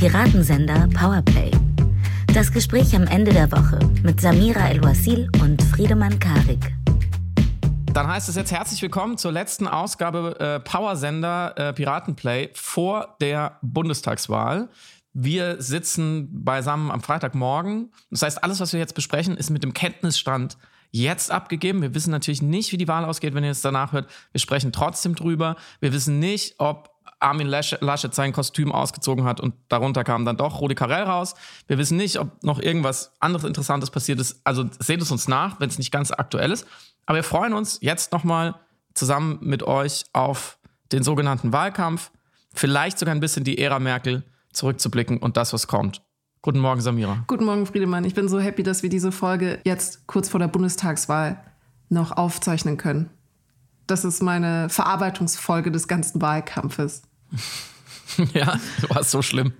Piratensender Powerplay. Das Gespräch am Ende der Woche mit Samira El-Wasil und Friedemann Karik. Dann heißt es jetzt herzlich willkommen zur letzten Ausgabe äh, Powersender äh, Piratenplay vor der Bundestagswahl. Wir sitzen beisammen am Freitagmorgen. Das heißt, alles, was wir jetzt besprechen, ist mit dem Kenntnisstand jetzt abgegeben. Wir wissen natürlich nicht, wie die Wahl ausgeht, wenn ihr es danach hört. Wir sprechen trotzdem drüber. Wir wissen nicht, ob Armin Laschet sein Kostüm ausgezogen hat und darunter kam dann doch Rudi Carell raus. Wir wissen nicht, ob noch irgendwas anderes Interessantes passiert ist. Also seht es uns nach, wenn es nicht ganz aktuell ist. Aber wir freuen uns jetzt nochmal zusammen mit euch auf den sogenannten Wahlkampf. Vielleicht sogar ein bisschen die Ära Merkel zurückzublicken und das, was kommt. Guten Morgen, Samira. Guten Morgen, Friedemann. Ich bin so happy, dass wir diese Folge jetzt kurz vor der Bundestagswahl noch aufzeichnen können. Das ist meine Verarbeitungsfolge des ganzen Wahlkampfes. ja, war so schlimm.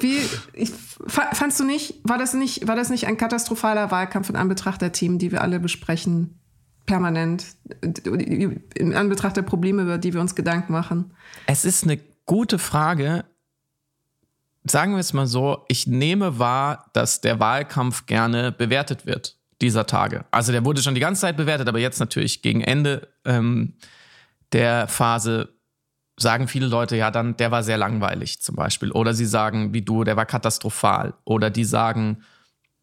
Wie ich, fandst du nicht? War das nicht? war das nicht ein katastrophaler Wahlkampf in Anbetracht der Themen, die wir alle besprechen, permanent, in Anbetracht der Probleme, über die wir uns Gedanken machen? Es ist eine gute Frage, sagen wir es mal so, ich nehme wahr, dass der Wahlkampf gerne bewertet wird dieser Tage. Also der wurde schon die ganze Zeit bewertet, aber jetzt natürlich gegen Ende ähm, der Phase sagen viele Leute, ja, dann, der war sehr langweilig zum Beispiel. Oder sie sagen, wie du, der war katastrophal. Oder die sagen,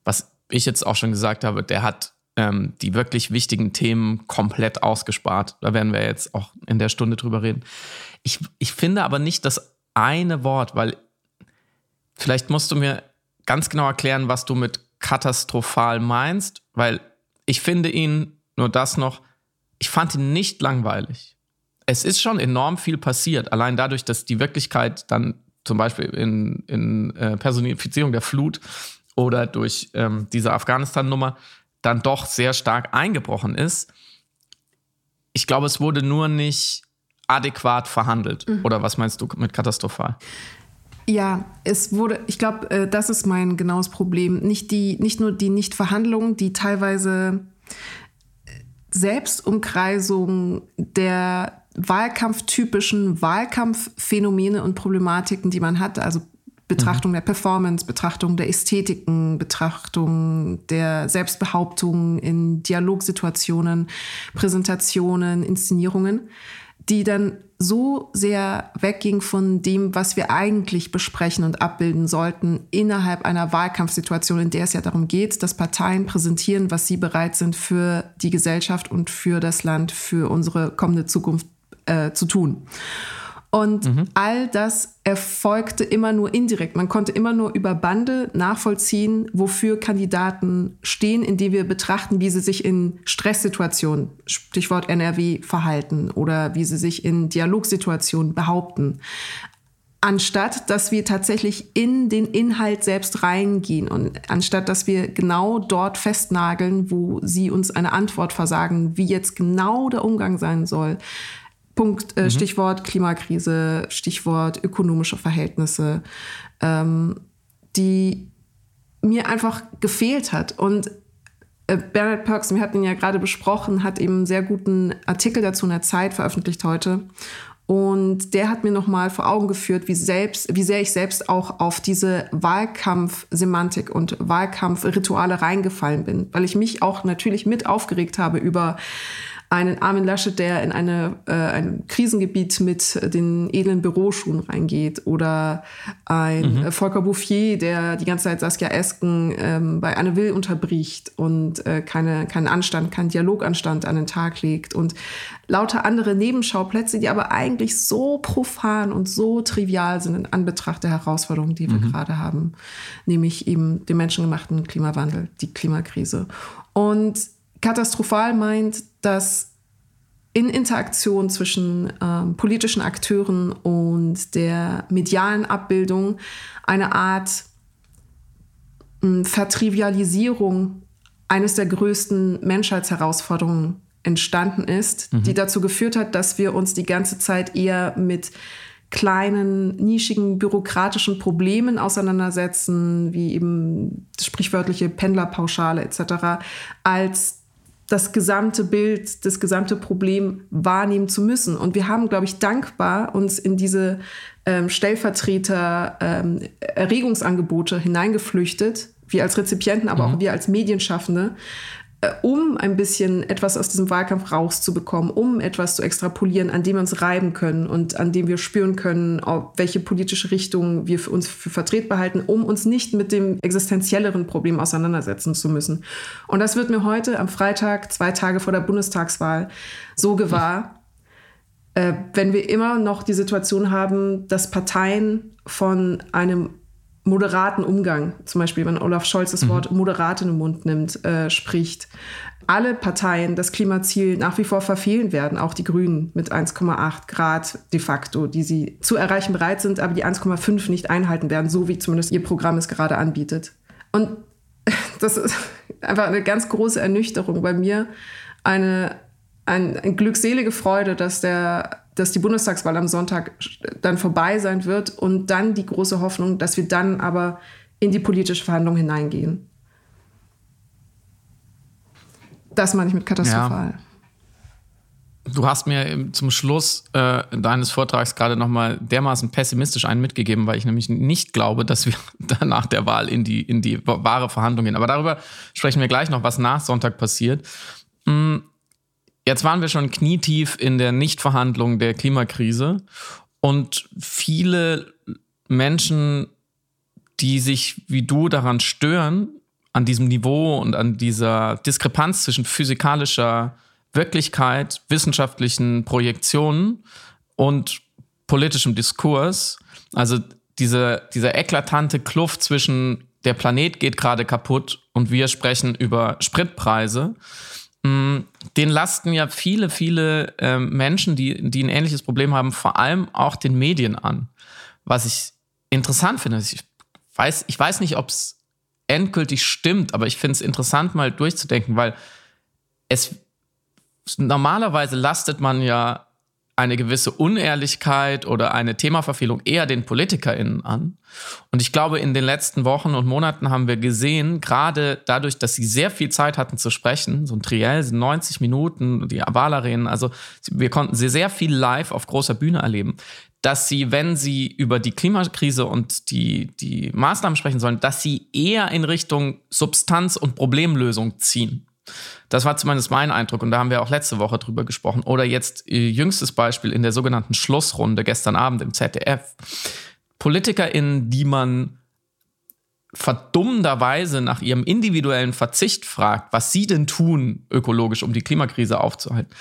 was ich jetzt auch schon gesagt habe, der hat ähm, die wirklich wichtigen Themen komplett ausgespart. Da werden wir jetzt auch in der Stunde drüber reden. Ich, ich finde aber nicht das eine Wort, weil Vielleicht musst du mir ganz genau erklären, was du mit katastrophal meinst, weil ich finde ihn, nur das noch, ich fand ihn nicht langweilig. Es ist schon enorm viel passiert, allein dadurch, dass die Wirklichkeit dann zum Beispiel in, in äh, Personifizierung der Flut oder durch ähm, diese Afghanistan-Nummer dann doch sehr stark eingebrochen ist. Ich glaube, es wurde nur nicht adäquat verhandelt. Mhm. Oder was meinst du mit katastrophal? Ja, es wurde, ich glaube, äh, das ist mein genaues Problem. Nicht, die, nicht nur die Nichtverhandlungen, die teilweise äh, Selbstumkreisung der wahlkampftypischen Wahlkampfphänomene und Problematiken, die man hat, also Betrachtung mhm. der Performance, Betrachtung der Ästhetiken, Betrachtung der Selbstbehauptung in Dialogsituationen, Präsentationen, Inszenierungen, die dann so sehr wegging von dem, was wir eigentlich besprechen und abbilden sollten innerhalb einer Wahlkampfsituation, in der es ja darum geht, dass Parteien präsentieren, was sie bereit sind für die Gesellschaft und für das Land, für unsere kommende Zukunft äh, zu tun. Und mhm. all das erfolgte immer nur indirekt. Man konnte immer nur über Bande nachvollziehen, wofür Kandidaten stehen, indem wir betrachten, wie sie sich in Stresssituationen, Stichwort NRW, verhalten oder wie sie sich in Dialogsituationen behaupten. Anstatt dass wir tatsächlich in den Inhalt selbst reingehen und anstatt dass wir genau dort festnageln, wo sie uns eine Antwort versagen, wie jetzt genau der Umgang sein soll, Punkt, äh, mhm. Stichwort Klimakrise, Stichwort ökonomische Verhältnisse, ähm, die mir einfach gefehlt hat. Und äh, Bernard Perks, wir hatten ihn ja gerade besprochen, hat eben einen sehr guten Artikel dazu in der Zeit veröffentlicht heute. Und der hat mir nochmal vor Augen geführt, wie, selbst, wie sehr ich selbst auch auf diese Wahlkampfsemantik und Wahlkampfrituale reingefallen bin, weil ich mich auch natürlich mit aufgeregt habe über einen Armin Laschet, der in eine, äh, ein Krisengebiet mit den edlen Büroschuhen reingeht oder ein mhm. Volker Bouffier, der die ganze Zeit Saskia Esken ähm, bei Anne Will unterbricht und äh, keine, keinen Anstand, keinen Dialoganstand an den Tag legt und lauter andere Nebenschauplätze, die aber eigentlich so profan und so trivial sind in Anbetracht der Herausforderungen, die wir mhm. gerade haben, nämlich eben den menschengemachten Klimawandel, die Klimakrise. Und katastrophal meint, dass in Interaktion zwischen ähm, politischen Akteuren und der medialen Abbildung eine Art äh, Vertrivialisierung eines der größten Menschheitsherausforderungen entstanden ist, mhm. die dazu geführt hat, dass wir uns die ganze Zeit eher mit kleinen, nischigen, bürokratischen Problemen auseinandersetzen, wie eben sprichwörtliche Pendlerpauschale etc., als das gesamte Bild, das gesamte Problem wahrnehmen zu müssen. Und wir haben, glaube ich, dankbar uns in diese ähm, Stellvertreter ähm, Erregungsangebote hineingeflüchtet, wir als Rezipienten, aber mhm. auch wir als Medienschaffende, um ein bisschen etwas aus diesem Wahlkampf rauszubekommen, um etwas zu extrapolieren, an dem wir uns reiben können und an dem wir spüren können, welche politische Richtung wir für uns für vertretbar halten, um uns nicht mit dem existenzielleren Problem auseinandersetzen zu müssen. Und das wird mir heute am Freitag, zwei Tage vor der Bundestagswahl, so gewahr. Äh, wenn wir immer noch die Situation haben, dass Parteien von einem moderaten Umgang, zum Beispiel wenn Olaf Scholz das mhm. Wort moderat in den Mund nimmt, äh, spricht, alle Parteien das Klimaziel nach wie vor verfehlen werden, auch die Grünen mit 1,8 Grad de facto, die sie zu erreichen bereit sind, aber die 1,5 nicht einhalten werden, so wie zumindest ihr Programm es gerade anbietet. Und das ist einfach eine ganz große Ernüchterung bei mir, eine, eine, eine glückselige Freude, dass der dass die Bundestagswahl am Sonntag dann vorbei sein wird und dann die große Hoffnung, dass wir dann aber in die politische Verhandlung hineingehen. Das meine ich mit katastrophal. Ja. Du hast mir zum Schluss äh, deines Vortrags gerade nochmal dermaßen pessimistisch einen mitgegeben, weil ich nämlich nicht glaube, dass wir nach der Wahl in die, in die wahre Verhandlung gehen. Aber darüber sprechen wir gleich noch, was nach Sonntag passiert. Hm Jetzt waren wir schon knietief in der Nichtverhandlung der Klimakrise und viele Menschen, die sich wie du daran stören, an diesem Niveau und an dieser Diskrepanz zwischen physikalischer Wirklichkeit, wissenschaftlichen Projektionen und politischem Diskurs, also diese, diese eklatante Kluft zwischen der Planet geht gerade kaputt und wir sprechen über Spritpreise, den lasten ja viele, viele äh, Menschen, die, die ein ähnliches Problem haben, vor allem auch den Medien an. Was ich interessant finde, ich weiß, ich weiß nicht, ob es endgültig stimmt, aber ich finde es interessant, mal durchzudenken, weil es normalerweise lastet man ja eine gewisse Unehrlichkeit oder eine Themaverfehlung eher den PolitikerInnen an. Und ich glaube, in den letzten Wochen und Monaten haben wir gesehen, gerade dadurch, dass sie sehr viel Zeit hatten zu sprechen, so ein Triell, 90 Minuten, die Wahlarenen, also wir konnten sie sehr viel live auf großer Bühne erleben, dass sie, wenn sie über die Klimakrise und die, die Maßnahmen sprechen sollen, dass sie eher in Richtung Substanz und Problemlösung ziehen. Das war zumindest mein Eindruck und da haben wir auch letzte Woche drüber gesprochen. Oder jetzt äh, jüngstes Beispiel in der sogenannten Schlussrunde gestern Abend im ZDF. PolitikerInnen, die man verdummenderweise nach ihrem individuellen Verzicht fragt, was sie denn tun, ökologisch, um die Klimakrise aufzuhalten,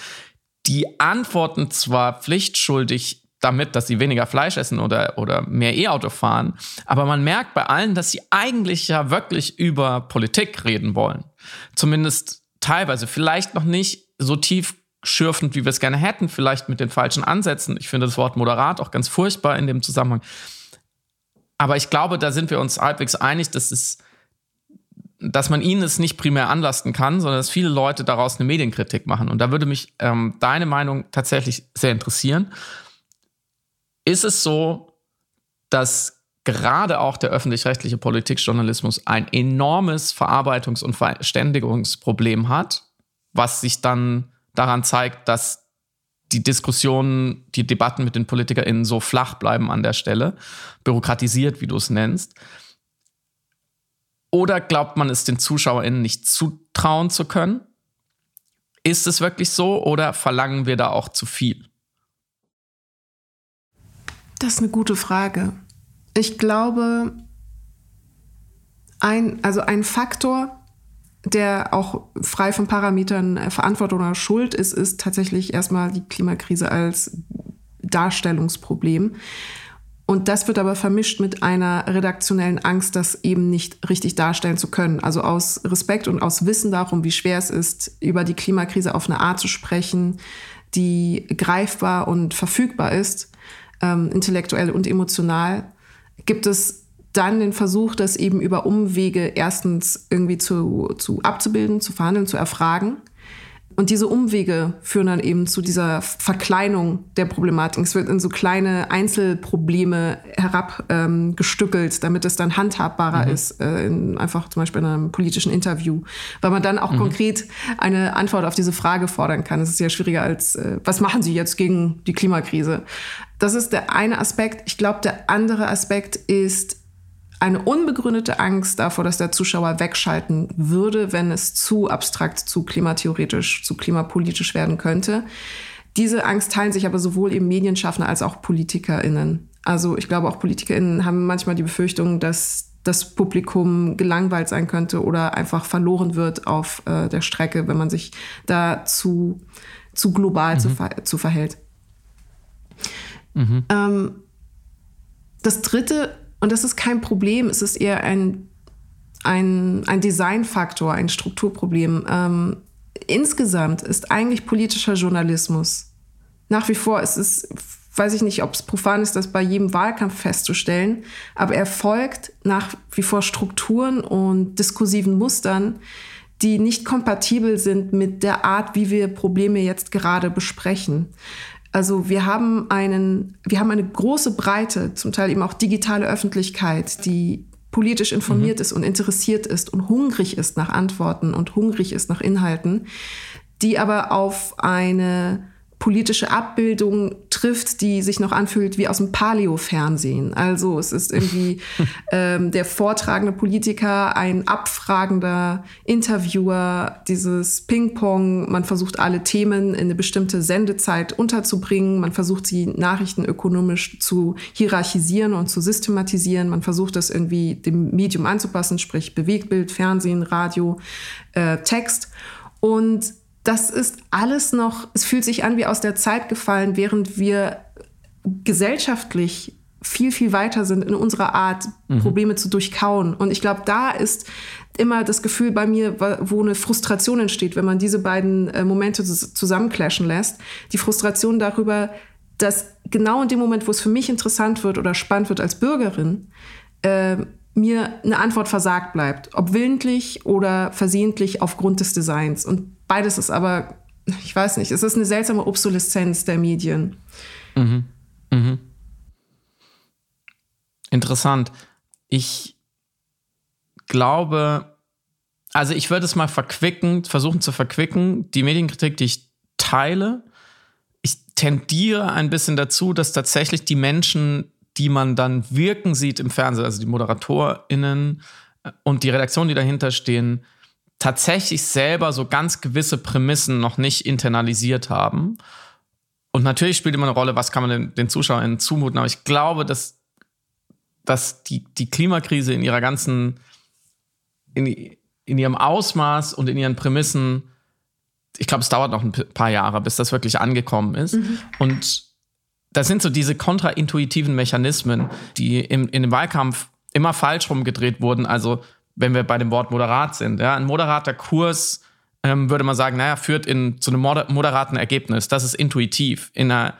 die antworten zwar pflichtschuldig damit, dass sie weniger Fleisch essen oder, oder mehr E-Auto fahren, aber man merkt bei allen, dass sie eigentlich ja wirklich über Politik reden wollen. Zumindest teilweise. Vielleicht noch nicht so tief schürfend, wie wir es gerne hätten, vielleicht mit den falschen Ansätzen. Ich finde das Wort moderat auch ganz furchtbar in dem Zusammenhang. Aber ich glaube, da sind wir uns halbwegs einig, dass es dass man ihnen es nicht primär anlasten kann, sondern dass viele Leute daraus eine Medienkritik machen. Und da würde mich ähm, deine Meinung tatsächlich sehr interessieren. Ist es so, dass gerade auch der öffentlich-rechtliche Politikjournalismus ein enormes Verarbeitungs- und Verständigungsproblem hat, was sich dann daran zeigt, dass die Diskussionen, die Debatten mit den PolitikerInnen so flach bleiben an der Stelle, bürokratisiert, wie du es nennst. Oder glaubt man es den ZuschauerInnen nicht zutrauen zu können? Ist es wirklich so oder verlangen wir da auch zu viel? Das ist eine gute Frage. Ich glaube, ein, also ein Faktor, der auch frei von Parametern äh, Verantwortung oder Schuld ist, ist tatsächlich erstmal die Klimakrise als Darstellungsproblem. Und das wird aber vermischt mit einer redaktionellen Angst, das eben nicht richtig darstellen zu können. Also aus Respekt und aus Wissen darum, wie schwer es ist, über die Klimakrise auf eine Art zu sprechen, die greifbar und verfügbar ist, ähm, intellektuell und emotional, gibt es dann den Versuch, das eben über Umwege erstens irgendwie zu, zu abzubilden, zu verhandeln, zu erfragen. Und diese Umwege führen dann eben zu dieser Verkleinung der Problematik. Es wird in so kleine Einzelprobleme herabgestückelt, ähm, damit es dann handhabbarer mhm. ist, äh, in, einfach zum Beispiel in einem politischen Interview, weil man dann auch mhm. konkret eine Antwort auf diese Frage fordern kann. Es ist ja schwieriger als, äh, was machen Sie jetzt gegen die Klimakrise? Das ist der eine Aspekt. Ich glaube, der andere Aspekt ist, eine unbegründete Angst davor, dass der Zuschauer wegschalten würde, wenn es zu abstrakt, zu klimatheoretisch, zu klimapolitisch werden könnte. Diese Angst teilen sich aber sowohl eben Medienschaffende als auch PolitikerInnen. Also ich glaube, auch PolitikerInnen haben manchmal die Befürchtung, dass das Publikum gelangweilt sein könnte oder einfach verloren wird auf äh, der Strecke, wenn man sich da zu, zu global mhm. zu, ver zu verhält. Mhm. Ähm, das dritte und das ist kein Problem, es ist eher ein, ein, ein Designfaktor, ein Strukturproblem. Ähm, insgesamt ist eigentlich politischer Journalismus nach wie vor, es ist, weiß ich nicht, ob es profan ist, das bei jedem Wahlkampf festzustellen, aber er folgt nach wie vor Strukturen und diskursiven Mustern, die nicht kompatibel sind mit der Art, wie wir Probleme jetzt gerade besprechen. Also wir haben einen, wir haben eine große Breite, zum Teil eben auch digitale Öffentlichkeit, die politisch informiert mhm. ist und interessiert ist und hungrig ist nach Antworten und hungrig ist nach Inhalten, die aber auf eine politische Abbildung trifft, die sich noch anfühlt wie aus dem Paleo-Fernsehen. Also es ist irgendwie ähm, der vortragende Politiker, ein abfragender Interviewer, dieses Ping-Pong. Man versucht alle Themen in eine bestimmte Sendezeit unterzubringen. Man versucht sie nachrichtenökonomisch zu hierarchisieren und zu systematisieren. Man versucht das irgendwie dem Medium anzupassen, sprich Bewegtbild, Fernsehen, Radio, äh, Text. Und das ist alles noch, es fühlt sich an wie aus der Zeit gefallen, während wir gesellschaftlich viel, viel weiter sind in unserer Art, mhm. Probleme zu durchkauen. Und ich glaube, da ist immer das Gefühl bei mir, wo eine Frustration entsteht, wenn man diese beiden äh, Momente zusammenclashen lässt. Die Frustration darüber, dass genau in dem Moment, wo es für mich interessant wird oder spannend wird als Bürgerin, äh, mir eine Antwort versagt bleibt. Ob willentlich oder versehentlich aufgrund des Designs. Und Beides ist aber, ich weiß nicht, es ist eine seltsame Obsoleszenz der Medien. Mhm. Mhm. Interessant. Ich glaube, also ich würde es mal verquicken, versuchen zu verquicken, die Medienkritik, die ich teile. Ich tendiere ein bisschen dazu, dass tatsächlich die Menschen, die man dann wirken sieht im Fernsehen, also die ModeratorInnen und die Redaktion, die dahinter stehen, tatsächlich selber so ganz gewisse Prämissen noch nicht internalisiert haben. Und natürlich spielt immer eine Rolle, was kann man den, den ZuschauerInnen zumuten. Aber ich glaube, dass, dass die, die Klimakrise in ihrer ganzen, in, in ihrem Ausmaß und in ihren Prämissen, ich glaube, es dauert noch ein paar Jahre, bis das wirklich angekommen ist. Mhm. Und das sind so diese kontraintuitiven Mechanismen, die im, in dem Wahlkampf immer falsch rumgedreht wurden. Also wenn wir bei dem Wort moderat sind. Ja, ein moderater Kurs ähm, würde man sagen, naja, führt in, zu einem moderaten Ergebnis. Das ist intuitiv. In einer,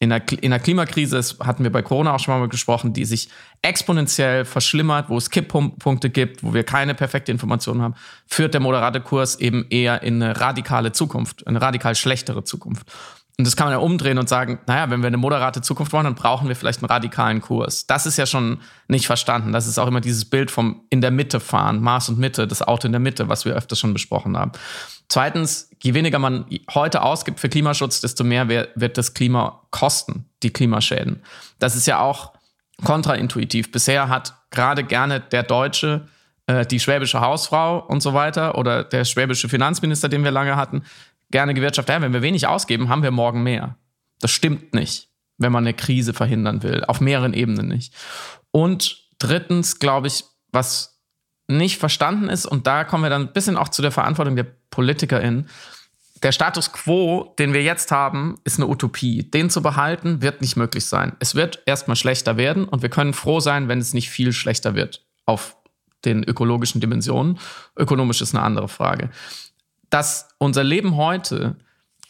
in einer, in einer Klimakrise, das hatten wir bei Corona auch schon mal gesprochen, die sich exponentiell verschlimmert, wo es Kipppunkte gibt, wo wir keine perfekte Information haben, führt der moderate Kurs eben eher in eine radikale Zukunft, eine radikal schlechtere Zukunft. Und das kann man ja umdrehen und sagen, naja, wenn wir eine moderate Zukunft wollen, dann brauchen wir vielleicht einen radikalen Kurs. Das ist ja schon nicht verstanden. Das ist auch immer dieses Bild vom in der Mitte fahren, Maß und Mitte, das Auto in der Mitte, was wir öfters schon besprochen haben. Zweitens, je weniger man heute ausgibt für Klimaschutz, desto mehr wird das Klima kosten, die Klimaschäden. Das ist ja auch kontraintuitiv. Bisher hat gerade gerne der Deutsche äh, die schwäbische Hausfrau und so weiter oder der schwäbische Finanzminister, den wir lange hatten, gerne gewirtschaftet, ja, wenn wir wenig ausgeben, haben wir morgen mehr. Das stimmt nicht, wenn man eine Krise verhindern will, auf mehreren Ebenen nicht. Und drittens, glaube ich, was nicht verstanden ist, und da kommen wir dann ein bisschen auch zu der Verantwortung der PolitikerInnen, der Status quo, den wir jetzt haben, ist eine Utopie. Den zu behalten, wird nicht möglich sein. Es wird erstmal schlechter werden und wir können froh sein, wenn es nicht viel schlechter wird auf den ökologischen Dimensionen. Ökonomisch ist eine andere Frage dass unser Leben heute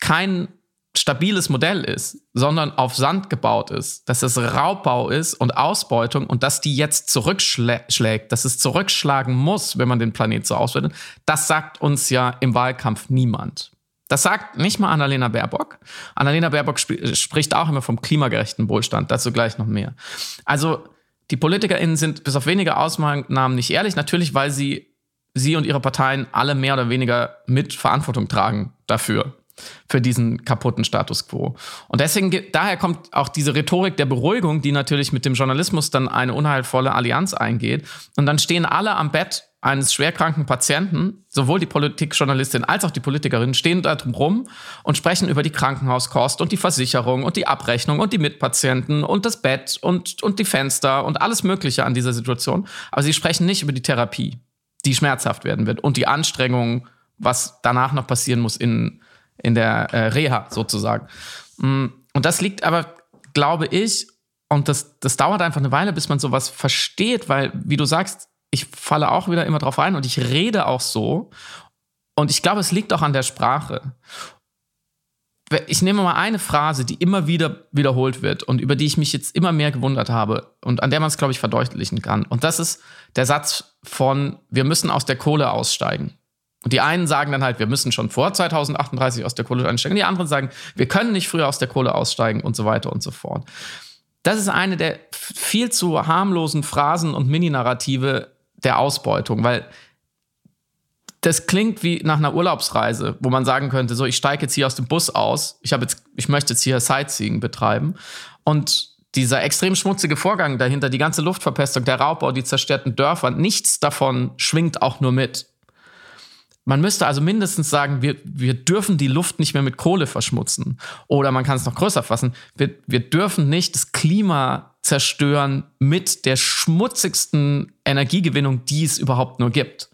kein stabiles Modell ist, sondern auf Sand gebaut ist, dass es Raubbau ist und Ausbeutung und dass die jetzt zurückschlägt, dass es zurückschlagen muss, wenn man den Planet so auswertet, das sagt uns ja im Wahlkampf niemand. Das sagt nicht mal Annalena Baerbock. Annalena Baerbock sp spricht auch immer vom klimagerechten Wohlstand. Dazu gleich noch mehr. Also die PolitikerInnen sind bis auf wenige Ausnahmen nicht ehrlich. Natürlich, weil sie, sie und ihre Parteien alle mehr oder weniger mit Verantwortung tragen dafür für diesen kaputten Status quo. Und deswegen, daher kommt auch diese Rhetorik der Beruhigung, die natürlich mit dem Journalismus dann eine unheilvolle Allianz eingeht. Und dann stehen alle am Bett eines schwerkranken Patienten, sowohl die Politikjournalistin als auch die Politikerin, stehen da drum rum und sprechen über die Krankenhauskost und die Versicherung und die Abrechnung und die Mitpatienten und das Bett und, und die Fenster und alles Mögliche an dieser Situation. Aber sie sprechen nicht über die Therapie, die schmerzhaft werden wird und die Anstrengungen, was danach noch passieren muss in, in der äh, Reha sozusagen. Mm, und das liegt aber, glaube ich, und das, das dauert einfach eine Weile, bis man sowas versteht, weil, wie du sagst, ich falle auch wieder immer drauf ein und ich rede auch so. Und ich glaube, es liegt auch an der Sprache. Ich nehme mal eine Phrase, die immer wieder wiederholt wird und über die ich mich jetzt immer mehr gewundert habe und an der man es, glaube ich, verdeutlichen kann. Und das ist der Satz von, wir müssen aus der Kohle aussteigen. Und die einen sagen dann halt, wir müssen schon vor 2038 aus der Kohle einsteigen. Die anderen sagen, wir können nicht früher aus der Kohle aussteigen und so weiter und so fort. Das ist eine der viel zu harmlosen Phrasen und Mini-Narrative, der Ausbeutung, weil das klingt wie nach einer Urlaubsreise, wo man sagen könnte, so ich steige jetzt hier aus dem Bus aus, ich jetzt ich möchte jetzt hier Sightseeing betreiben und dieser extrem schmutzige Vorgang dahinter, die ganze Luftverpestung, der Raubbau, die zerstörten Dörfer, nichts davon schwingt auch nur mit. Man müsste also mindestens sagen, wir, wir dürfen die Luft nicht mehr mit Kohle verschmutzen. Oder man kann es noch größer fassen, wir, wir dürfen nicht das Klima zerstören mit der schmutzigsten Energiegewinnung, die es überhaupt nur gibt.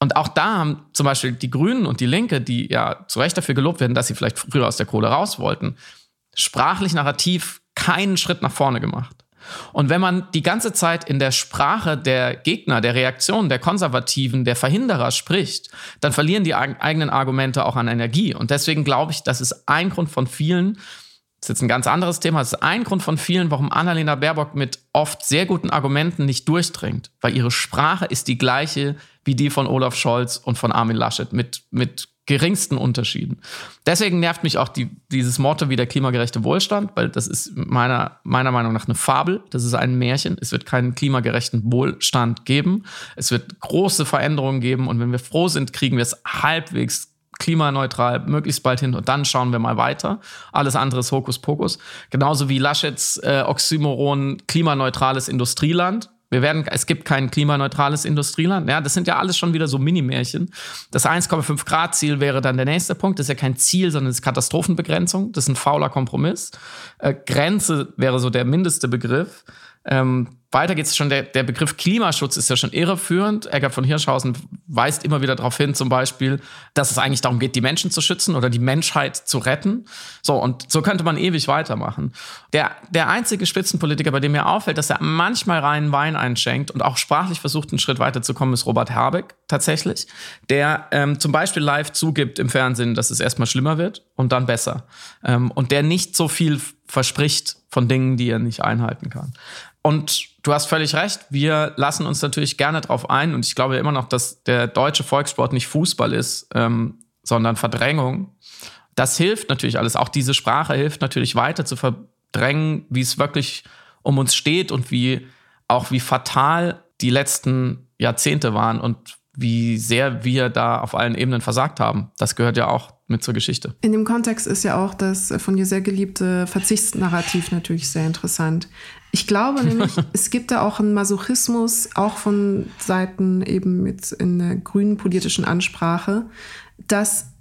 Und auch da haben zum Beispiel die Grünen und die Linke, die ja zu Recht dafür gelobt werden, dass sie vielleicht früher aus der Kohle raus wollten, sprachlich narrativ keinen Schritt nach vorne gemacht. Und wenn man die ganze Zeit in der Sprache der Gegner, der Reaktion, der Konservativen, der Verhinderer spricht, dann verlieren die eigenen Argumente auch an Energie. Und deswegen glaube ich, das ist ein Grund von vielen, das ist jetzt ein ganz anderes Thema. Das ist ein Grund von vielen, warum Annalena Baerbock mit oft sehr guten Argumenten nicht durchdringt. Weil ihre Sprache ist die gleiche wie die von Olaf Scholz und von Armin Laschet mit, mit geringsten Unterschieden. Deswegen nervt mich auch die, dieses Motto wie der klimagerechte Wohlstand, weil das ist meiner, meiner Meinung nach eine Fabel. Das ist ein Märchen. Es wird keinen klimagerechten Wohlstand geben. Es wird große Veränderungen geben. Und wenn wir froh sind, kriegen wir es halbwegs klimaneutral möglichst bald hin und dann schauen wir mal weiter. Alles andere ist Hokuspokus. Genauso wie Laschets äh, Oxymoron klimaneutrales Industrieland. Wir werden, es gibt kein klimaneutrales Industrieland. Ja, das sind ja alles schon wieder so Mini-Märchen. Das 1,5 Grad Ziel wäre dann der nächste Punkt. Das ist ja kein Ziel, sondern es ist Katastrophenbegrenzung. Das ist ein fauler Kompromiss. Äh, Grenze wäre so der mindeste Begriff. Ähm, weiter geht es schon, der, der Begriff Klimaschutz ist ja schon irreführend. Eckert von Hirschhausen weist immer wieder darauf hin, zum Beispiel, dass es eigentlich darum geht, die Menschen zu schützen oder die Menschheit zu retten. So, und so könnte man ewig weitermachen. Der, der einzige Spitzenpolitiker, bei dem mir auffällt, dass er manchmal reinen Wein einschenkt und auch sprachlich versucht, einen Schritt weiterzukommen, ist Robert Habeck tatsächlich, der ähm, zum Beispiel live zugibt im Fernsehen, dass es erstmal schlimmer wird und dann besser. Ähm, und der nicht so viel verspricht von Dingen, die er nicht einhalten kann. Und du hast völlig recht, wir lassen uns natürlich gerne darauf ein. Und ich glaube immer noch, dass der deutsche Volkssport nicht Fußball ist, ähm, sondern Verdrängung. Das hilft natürlich alles. Auch diese Sprache hilft natürlich weiter zu verdrängen, wie es wirklich um uns steht und wie auch wie fatal die letzten Jahrzehnte waren und wie sehr wir da auf allen Ebenen versagt haben. Das gehört ja auch mit zur Geschichte. In dem Kontext ist ja auch das von dir sehr geliebte Verzichtsnarrativ natürlich sehr interessant. Ich glaube nämlich, es gibt da auch einen Masochismus, auch von Seiten eben mit in der grünen politischen Ansprache, dass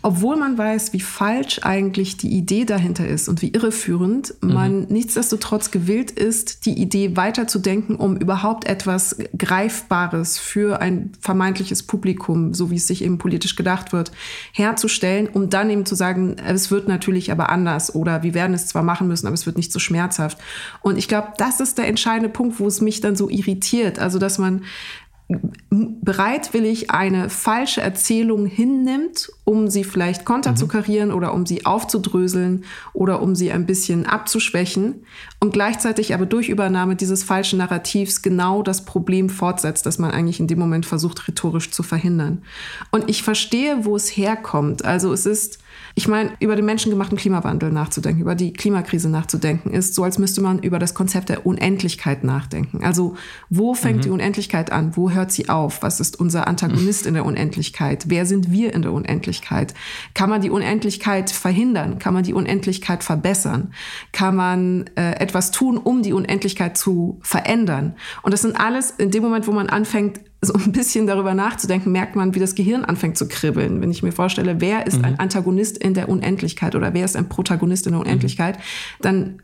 obwohl man weiß, wie falsch eigentlich die Idee dahinter ist und wie irreführend, mhm. man nichtsdestotrotz gewillt ist, die Idee weiterzudenken, um überhaupt etwas Greifbares für ein vermeintliches Publikum, so wie es sich eben politisch gedacht wird, herzustellen, um dann eben zu sagen, es wird natürlich aber anders oder wir werden es zwar machen müssen, aber es wird nicht so schmerzhaft. Und ich glaube, das ist der entscheidende Punkt, wo es mich dann so irritiert. Also, dass man bereitwillig eine falsche Erzählung hinnimmt, um sie vielleicht konter mhm. oder um sie aufzudröseln oder um sie ein bisschen abzuschwächen und gleichzeitig aber durch Übernahme dieses falschen Narrativs genau das Problem fortsetzt, das man eigentlich in dem Moment versucht rhetorisch zu verhindern. Und ich verstehe, wo es herkommt. Also es ist ich meine, über den menschengemachten Klimawandel nachzudenken, über die Klimakrise nachzudenken, ist so, als müsste man über das Konzept der Unendlichkeit nachdenken. Also, wo fängt mhm. die Unendlichkeit an? Wo hört sie auf? Was ist unser Antagonist in der Unendlichkeit? Wer sind wir in der Unendlichkeit? Kann man die Unendlichkeit verhindern? Kann man die Unendlichkeit verbessern? Kann man äh, etwas tun, um die Unendlichkeit zu verändern? Und das sind alles in dem Moment, wo man anfängt, so ein bisschen darüber nachzudenken, merkt man, wie das Gehirn anfängt zu kribbeln. Wenn ich mir vorstelle, wer ist mhm. ein Antagonist in der Unendlichkeit oder wer ist ein Protagonist in der Unendlichkeit, mhm. dann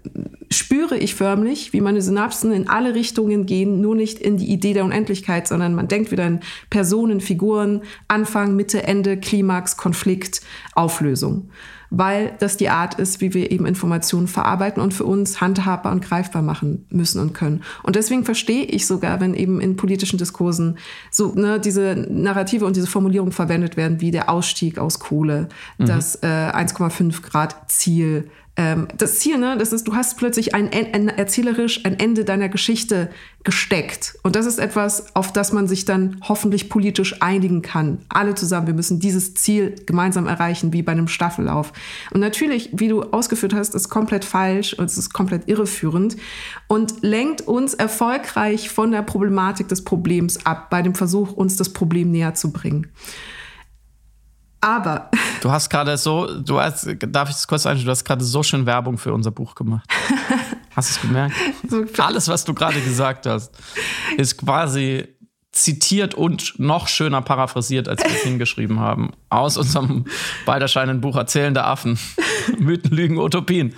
spüre ich förmlich, wie meine Synapsen in alle Richtungen gehen, nur nicht in die Idee der Unendlichkeit, sondern man denkt wieder in Personen, Figuren, Anfang, Mitte, Ende, Klimax, Konflikt, Auflösung weil das die Art ist, wie wir eben Informationen verarbeiten und für uns handhabbar und greifbar machen müssen und können. Und deswegen verstehe ich sogar, wenn eben in politischen Diskursen so ne, diese Narrative und diese Formulierung verwendet werden, wie der Ausstieg aus Kohle, mhm. das äh, 1,5 Grad Ziel, ähm, das Ziel, ne, das ist, du hast plötzlich ein, ein, erzählerisch ein Ende deiner Geschichte gesteckt. Und das ist etwas, auf das man sich dann hoffentlich politisch einigen kann. Alle zusammen, wir müssen dieses Ziel gemeinsam erreichen, wie bei einem Staffellauf. Und natürlich, wie du ausgeführt hast, ist komplett falsch und es ist komplett irreführend und lenkt uns erfolgreich von der Problematik des Problems ab, bei dem Versuch, uns das Problem näher zu bringen. Aber. Du hast gerade so, du hast, darf ich das kurz einstellen, du hast gerade so schön Werbung für unser Buch gemacht. Hast du es gemerkt? so Alles, was du gerade gesagt hast, ist quasi zitiert und noch schöner paraphrasiert, als wir es hingeschrieben haben. Aus unserem bald erscheinenden Buch Erzählende Affen. Mythen, Lügen, Utopien.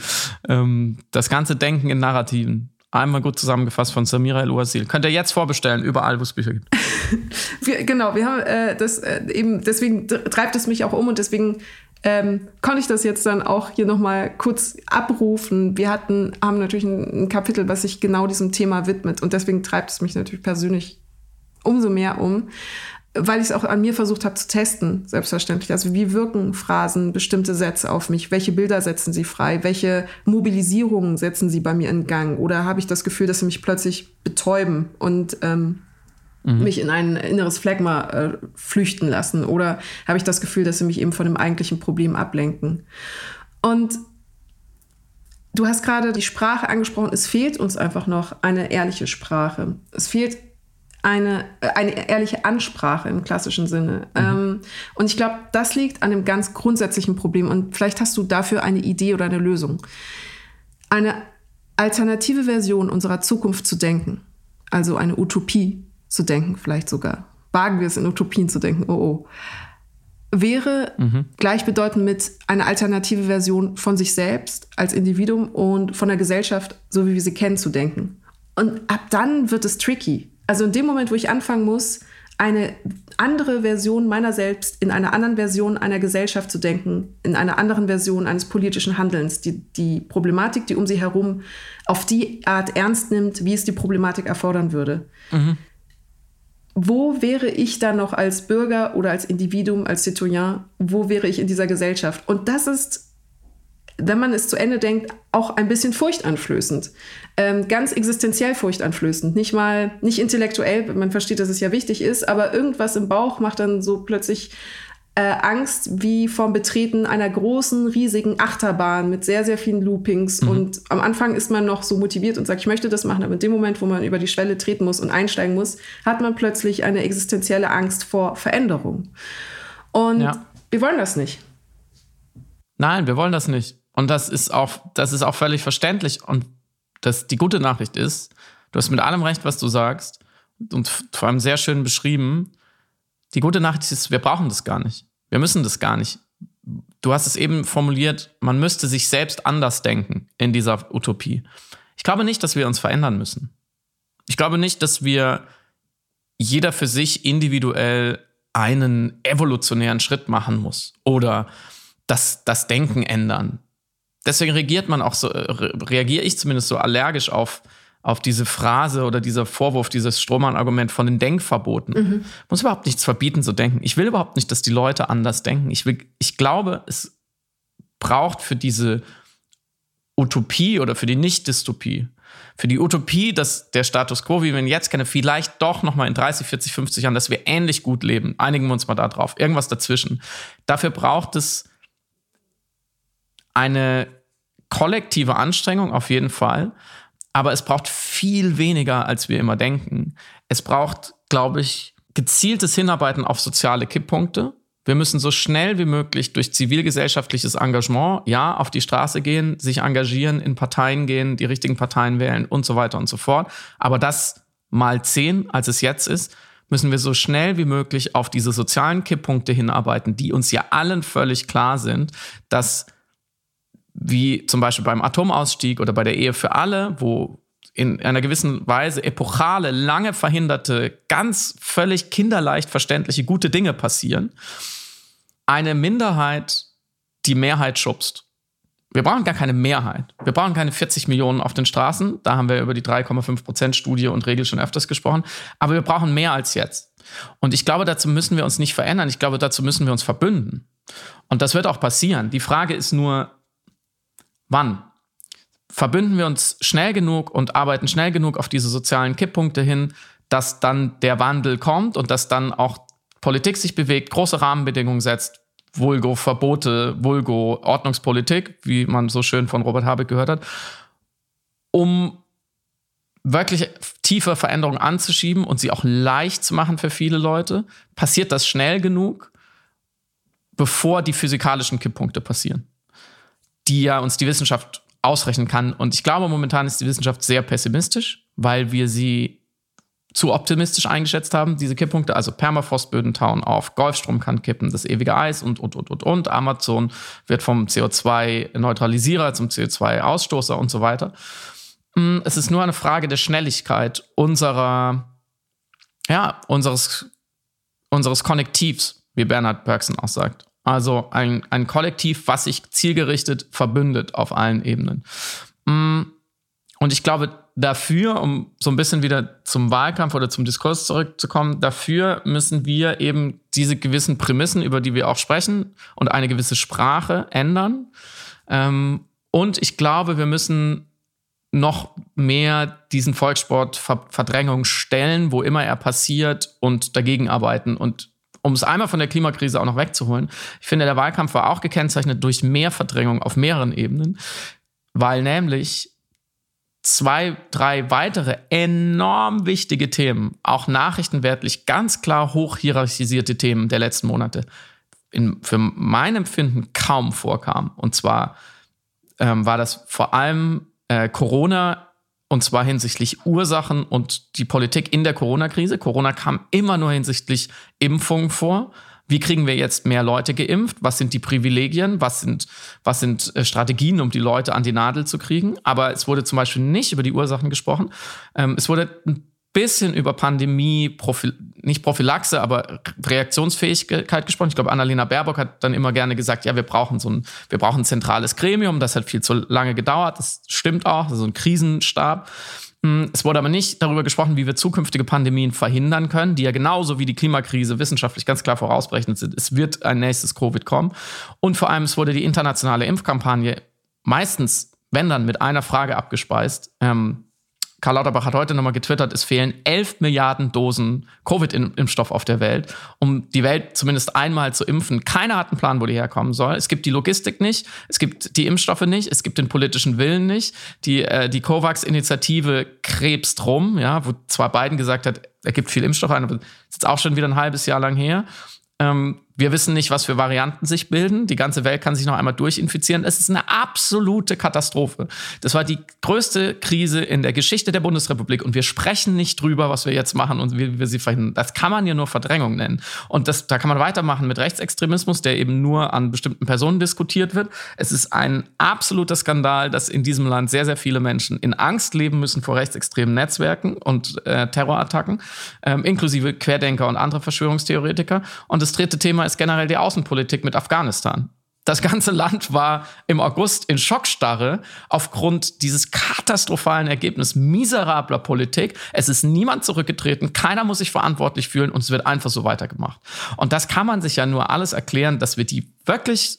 Ähm, das ganze Denken in Narrativen. Einmal gut zusammengefasst von Samira El-Ouasil. Könnt ihr jetzt vorbestellen, überall, wo es Bücher gibt. wir, genau, wir haben äh, das äh, eben, deswegen treibt es mich auch um und deswegen ähm, konnte ich das jetzt dann auch hier nochmal kurz abrufen. Wir hatten, haben natürlich ein, ein, Kapitel, was sich genau diesem Thema widmet und deswegen treibt es mich natürlich persönlich umso mehr um weil ich es auch an mir versucht habe zu testen, selbstverständlich. Also wie wirken Phrasen, bestimmte Sätze auf mich? Welche Bilder setzen sie frei? Welche Mobilisierungen setzen sie bei mir in Gang? Oder habe ich das Gefühl, dass sie mich plötzlich betäuben und ähm, mhm. mich in ein inneres Phlegma äh, flüchten lassen? Oder habe ich das Gefühl, dass sie mich eben von dem eigentlichen Problem ablenken? Und Du hast gerade die Sprache angesprochen. Es fehlt uns einfach noch eine ehrliche Sprache. Es fehlt eine, äh, eine ehrliche Ansprache im klassischen Sinne. Mhm. Ähm, und ich glaube, das liegt an einem ganz grundsätzlichen Problem. Und vielleicht hast du dafür eine Idee oder eine Lösung. Eine alternative Version unserer Zukunft zu denken, also eine Utopie zu denken, vielleicht sogar. Wagen wir es in Utopien zu denken, oh oh. Wäre mhm. gleichbedeutend mit einer alternative Version von sich selbst als Individuum und von der Gesellschaft, so wie wir sie kennen, zu denken. Und ab dann wird es tricky, also in dem Moment, wo ich anfangen muss, eine andere Version meiner selbst in einer anderen Version einer Gesellschaft zu denken, in einer anderen Version eines politischen Handelns, die die Problematik, die um sie herum auf die Art ernst nimmt, wie es die Problematik erfordern würde. Mhm. Wo wäre ich dann noch als Bürger oder als Individuum, als Citoyen, wo wäre ich in dieser Gesellschaft? Und das ist wenn man es zu Ende denkt, auch ein bisschen furchteinflößend. Ähm, ganz existenziell furchteinflößend. Nicht mal, nicht intellektuell, man versteht, dass es ja wichtig ist, aber irgendwas im Bauch macht dann so plötzlich äh, Angst wie vom Betreten einer großen, riesigen Achterbahn mit sehr, sehr vielen Loopings. Mhm. Und am Anfang ist man noch so motiviert und sagt, ich möchte das machen, aber in dem Moment, wo man über die Schwelle treten muss und einsteigen muss, hat man plötzlich eine existenzielle Angst vor Veränderung. Und ja. wir wollen das nicht. Nein, wir wollen das nicht. Und das ist auch, das ist auch völlig verständlich. Und das, die gute Nachricht ist, du hast mit allem recht, was du sagst. Und vor allem sehr schön beschrieben. Die gute Nachricht ist, wir brauchen das gar nicht. Wir müssen das gar nicht. Du hast es eben formuliert, man müsste sich selbst anders denken in dieser Utopie. Ich glaube nicht, dass wir uns verändern müssen. Ich glaube nicht, dass wir jeder für sich individuell einen evolutionären Schritt machen muss oder das, das Denken ändern deswegen reagiert man auch so, äh, reagiere ich zumindest so allergisch auf, auf diese Phrase oder dieser Vorwurf, dieses Strohmann-Argument von den Denkverboten. Mhm. Muss überhaupt nichts verbieten zu denken. Ich will überhaupt nicht, dass die Leute anders denken. Ich, will, ich glaube, es braucht für diese Utopie oder für die Nicht-Dystopie, für die Utopie, dass der Status quo, wie wir ihn jetzt kennen, vielleicht doch noch mal in 30, 40, 50 Jahren, dass wir ähnlich gut leben. Einigen wir uns mal da drauf. Irgendwas dazwischen. Dafür braucht es eine kollektive Anstrengung auf jeden Fall. Aber es braucht viel weniger, als wir immer denken. Es braucht, glaube ich, gezieltes Hinarbeiten auf soziale Kipppunkte. Wir müssen so schnell wie möglich durch zivilgesellschaftliches Engagement, ja, auf die Straße gehen, sich engagieren, in Parteien gehen, die richtigen Parteien wählen und so weiter und so fort. Aber das mal zehn, als es jetzt ist, müssen wir so schnell wie möglich auf diese sozialen Kipppunkte hinarbeiten, die uns ja allen völlig klar sind, dass wie zum Beispiel beim Atomausstieg oder bei der Ehe für alle, wo in einer gewissen Weise epochale, lange verhinderte, ganz völlig kinderleicht verständliche gute Dinge passieren, eine Minderheit die Mehrheit schubst. Wir brauchen gar keine Mehrheit. Wir brauchen keine 40 Millionen auf den Straßen. Da haben wir über die 3,5 Prozent Studie und Regel schon öfters gesprochen. Aber wir brauchen mehr als jetzt. Und ich glaube, dazu müssen wir uns nicht verändern. Ich glaube, dazu müssen wir uns verbünden. Und das wird auch passieren. Die Frage ist nur, Wann? Verbünden wir uns schnell genug und arbeiten schnell genug auf diese sozialen Kipppunkte hin, dass dann der Wandel kommt und dass dann auch Politik sich bewegt, große Rahmenbedingungen setzt, Vulgo Verbote, Vulgo Ordnungspolitik, wie man so schön von Robert Habeck gehört hat, um wirklich tiefe Veränderungen anzuschieben und sie auch leicht zu machen für viele Leute, passiert das schnell genug, bevor die physikalischen Kipppunkte passieren die ja uns die Wissenschaft ausrechnen kann. Und ich glaube, momentan ist die Wissenschaft sehr pessimistisch, weil wir sie zu optimistisch eingeschätzt haben, diese Kipppunkte. Also Permafrostböden tauen auf, Golfstrom kann kippen, das ewige Eis und, und, und, und, und. Amazon wird vom CO2-Neutralisierer zum CO2-Ausstoßer und so weiter. Mm, es ist nur eine Frage der Schnelligkeit unserer, ja, unseres, unseres Konnektivs, wie Bernhard Bergson auch sagt. Also ein, ein Kollektiv, was sich zielgerichtet verbündet auf allen Ebenen. Mm, und ich glaube, dafür, um so ein bisschen wieder zum Wahlkampf oder zum Diskurs zurückzukommen, dafür müssen wir eben diese gewissen Prämissen, über die wir auch sprechen, und eine gewisse Sprache ändern. Ähm, und ich glaube, wir müssen noch mehr diesen Volkssport Verdrängung stellen, wo immer er passiert und dagegen arbeiten und um es einmal von der Klimakrise auch noch wegzuholen, ich finde, der Wahlkampf war auch gekennzeichnet durch mehr Verdrängung auf mehreren Ebenen, weil nämlich zwei, drei weitere enorm wichtige Themen, auch nachrichtenwertlich ganz klar hoch hierarchisierte Themen der letzten Monate, in, für mein Empfinden kaum vorkamen. Und zwar ähm, war das vor allem äh, Corona und zwar hinsichtlich Ursachen und die Politik in der Corona-Krise. Corona kam immer nur hinsichtlich Impfungen vor. Wie kriegen wir jetzt mehr Leute geimpft? Was sind die Privilegien? Was sind, was sind äh, Strategien, um die Leute an die Nadel zu kriegen? Aber es wurde zum Beispiel nicht über die Ursachen gesprochen. Ähm, es wurde ein bisschen über Pandemie, Prophy nicht Prophylaxe, aber Reaktionsfähigkeit gesprochen. Ich glaube, Annalena Baerbock hat dann immer gerne gesagt, ja, wir brauchen so ein, wir brauchen ein zentrales Gremium. Das hat viel zu lange gedauert. Das stimmt auch. So ein Krisenstab. Hm, es wurde aber nicht darüber gesprochen, wie wir zukünftige Pandemien verhindern können, die ja genauso wie die Klimakrise wissenschaftlich ganz klar vorausberechnet sind. Es wird ein nächstes Covid kommen. Und vor allem, es wurde die internationale Impfkampagne meistens, wenn dann, mit einer Frage abgespeist. Ähm, Karl Lauterbach hat heute nochmal getwittert, es fehlen 11 Milliarden Dosen Covid-Impfstoff auf der Welt, um die Welt zumindest einmal zu impfen. Keiner hat einen Plan, wo die herkommen soll. Es gibt die Logistik nicht, es gibt die Impfstoffe nicht, es gibt den politischen Willen nicht. Die, äh, die COVAX-Initiative krebst rum, ja, wo zwar Biden gesagt hat, er gibt viel Impfstoff ein, aber das ist jetzt auch schon wieder ein halbes Jahr lang her. Ähm, wir wissen nicht, was für Varianten sich bilden. Die ganze Welt kann sich noch einmal durchinfizieren. Es ist eine absolute Katastrophe. Das war die größte Krise in der Geschichte der Bundesrepublik und wir sprechen nicht drüber, was wir jetzt machen und wie wir sie verhindern. Das kann man ja nur Verdrängung nennen. Und das, da kann man weitermachen mit Rechtsextremismus, der eben nur an bestimmten Personen diskutiert wird. Es ist ein absoluter Skandal, dass in diesem Land sehr, sehr viele Menschen in Angst leben müssen vor rechtsextremen Netzwerken und äh, Terrorattacken, ähm, inklusive Querdenker und andere Verschwörungstheoretiker. Und das dritte Thema ist generell die Außenpolitik mit Afghanistan. Das ganze Land war im August in Schockstarre aufgrund dieses katastrophalen Ergebnisses miserabler Politik. Es ist niemand zurückgetreten, keiner muss sich verantwortlich fühlen und es wird einfach so weitergemacht. Und das kann man sich ja nur alles erklären, dass wir die wirklich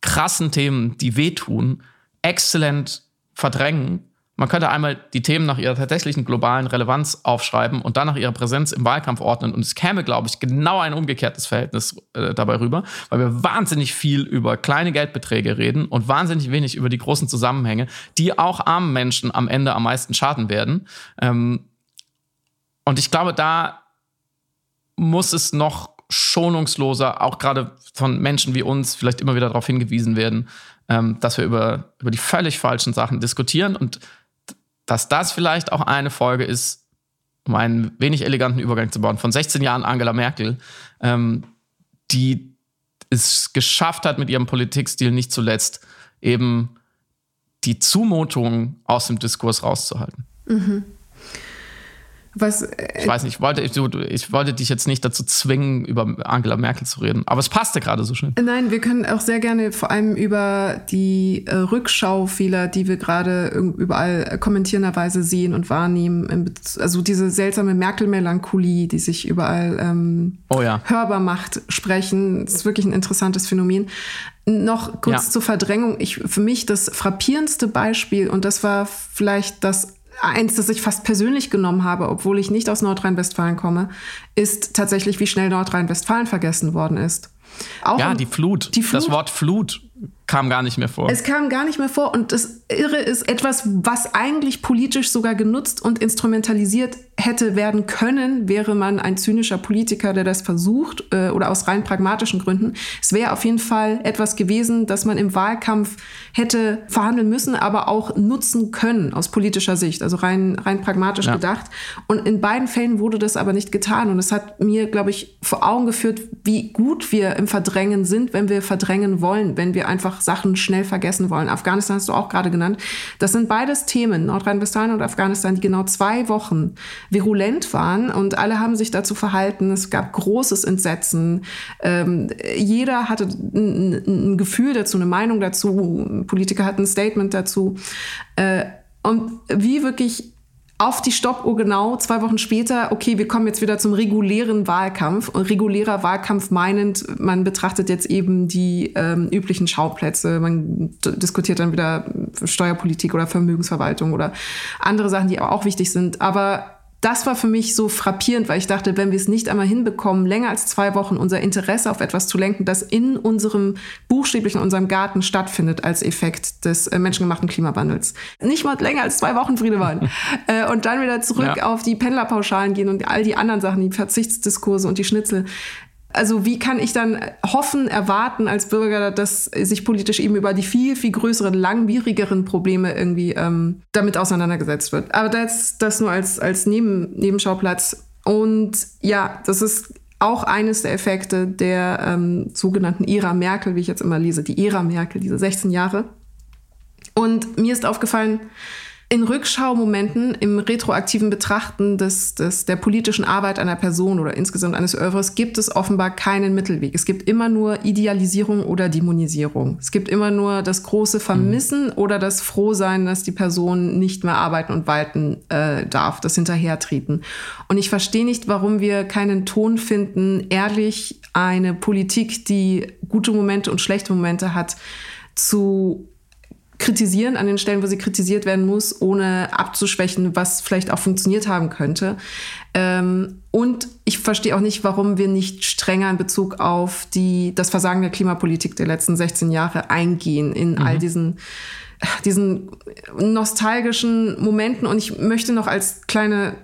krassen Themen, die wehtun, exzellent verdrängen man könnte einmal die Themen nach ihrer tatsächlichen globalen Relevanz aufschreiben und dann nach ihrer Präsenz im Wahlkampf ordnen. Und es käme, glaube ich, genau ein umgekehrtes Verhältnis äh, dabei rüber, weil wir wahnsinnig viel über kleine Geldbeträge reden und wahnsinnig wenig über die großen Zusammenhänge, die auch armen Menschen am Ende am meisten schaden werden. Ähm, und ich glaube, da muss es noch schonungsloser, auch gerade von Menschen wie uns, vielleicht immer wieder darauf hingewiesen werden, ähm, dass wir über, über die völlig falschen Sachen diskutieren und dass das vielleicht auch eine Folge ist, um einen wenig eleganten Übergang zu bauen, von 16 Jahren Angela Merkel, ähm, die es geschafft hat, mit ihrem Politikstil nicht zuletzt eben die Zumutung aus dem Diskurs rauszuhalten. Mhm. Was, äh, ich weiß nicht, ich wollte, ich, ich, wollte dich jetzt nicht dazu zwingen, über Angela Merkel zu reden, aber es passte gerade so schön. Nein, wir können auch sehr gerne vor allem über die äh, Rückschaufehler, die wir gerade überall kommentierenderweise sehen und wahrnehmen, also diese seltsame Merkel-Melancholie, die sich überall ähm, oh ja. hörbar macht, sprechen. Das ist wirklich ein interessantes Phänomen. Noch kurz ja. zur Verdrängung. Ich, für mich das frappierendste Beispiel, und das war vielleicht das eins, das ich fast persönlich genommen habe, obwohl ich nicht aus Nordrhein-Westfalen komme, ist tatsächlich, wie schnell Nordrhein-Westfalen vergessen worden ist. Auch ja, die Flut. die Flut. Das Wort Flut kam gar nicht mehr vor. Es kam gar nicht mehr vor und das Irre ist etwas, was eigentlich politisch sogar genutzt und instrumentalisiert hätte werden können, wäre man ein zynischer Politiker, der das versucht äh, oder aus rein pragmatischen Gründen. Es wäre auf jeden Fall etwas gewesen, das man im Wahlkampf hätte verhandeln müssen, aber auch nutzen können aus politischer Sicht, also rein, rein pragmatisch ja. gedacht. Und in beiden Fällen wurde das aber nicht getan. Und es hat mir, glaube ich, vor Augen geführt, wie gut wir im Verdrängen sind, wenn wir verdrängen wollen, wenn wir einfach Sachen schnell vergessen wollen. Afghanistan hast du auch gerade genannt. Das sind beides Themen, Nordrhein-Westfalen und Afghanistan, die genau zwei Wochen virulent waren und alle haben sich dazu verhalten. Es gab großes Entsetzen. Ähm, jeder hatte ein, ein, Gefühl dazu, eine Meinung dazu. Politiker hatten ein Statement dazu. Äh, und wie wirklich auf die Stoppuhr genau zwei Wochen später, okay, wir kommen jetzt wieder zum regulären Wahlkampf. Und regulärer Wahlkampf meinend, man betrachtet jetzt eben die ähm, üblichen Schauplätze, man diskutiert dann wieder Steuerpolitik oder Vermögensverwaltung oder andere Sachen, die auch wichtig sind. Aber das war für mich so frappierend, weil ich dachte, wenn wir es nicht einmal hinbekommen, länger als zwei Wochen unser Interesse auf etwas zu lenken, das in unserem buchstäblich in unserem Garten stattfindet als Effekt des äh, menschengemachten Klimawandels. Nicht mal länger als zwei Wochen, Friedemann. äh, und dann wieder zurück ja. auf die Pendlerpauschalen gehen und all die anderen Sachen, die Verzichtsdiskurse und die Schnitzel also wie kann ich dann hoffen, erwarten als Bürger, dass sich politisch eben über die viel, viel größeren, langwierigeren Probleme irgendwie ähm, damit auseinandergesetzt wird. Aber das, das nur als, als Neben, Nebenschauplatz. Und ja, das ist auch eines der Effekte der ähm, sogenannten Ära Merkel, wie ich jetzt immer lese, die Ära Merkel, diese 16 Jahre. Und mir ist aufgefallen, in Rückschaumomenten, im retroaktiven Betrachten des, des, der politischen Arbeit einer Person oder insgesamt eines Oeuvres gibt es offenbar keinen Mittelweg. Es gibt immer nur Idealisierung oder Dämonisierung. Es gibt immer nur das große Vermissen mhm. oder das Frohsein, dass die Person nicht mehr arbeiten und walten äh, darf, das Hinterhertreten. Und ich verstehe nicht, warum wir keinen Ton finden, ehrlich eine Politik, die gute Momente und schlechte Momente hat, zu kritisieren an den Stellen, wo sie kritisiert werden muss, ohne abzuschwächen, was vielleicht auch funktioniert haben könnte. Ähm, und ich verstehe auch nicht, warum wir nicht strenger in Bezug auf die, das Versagen der Klimapolitik der letzten 16 Jahre eingehen in mhm. all diesen diesen nostalgischen Momenten und ich möchte noch als kleine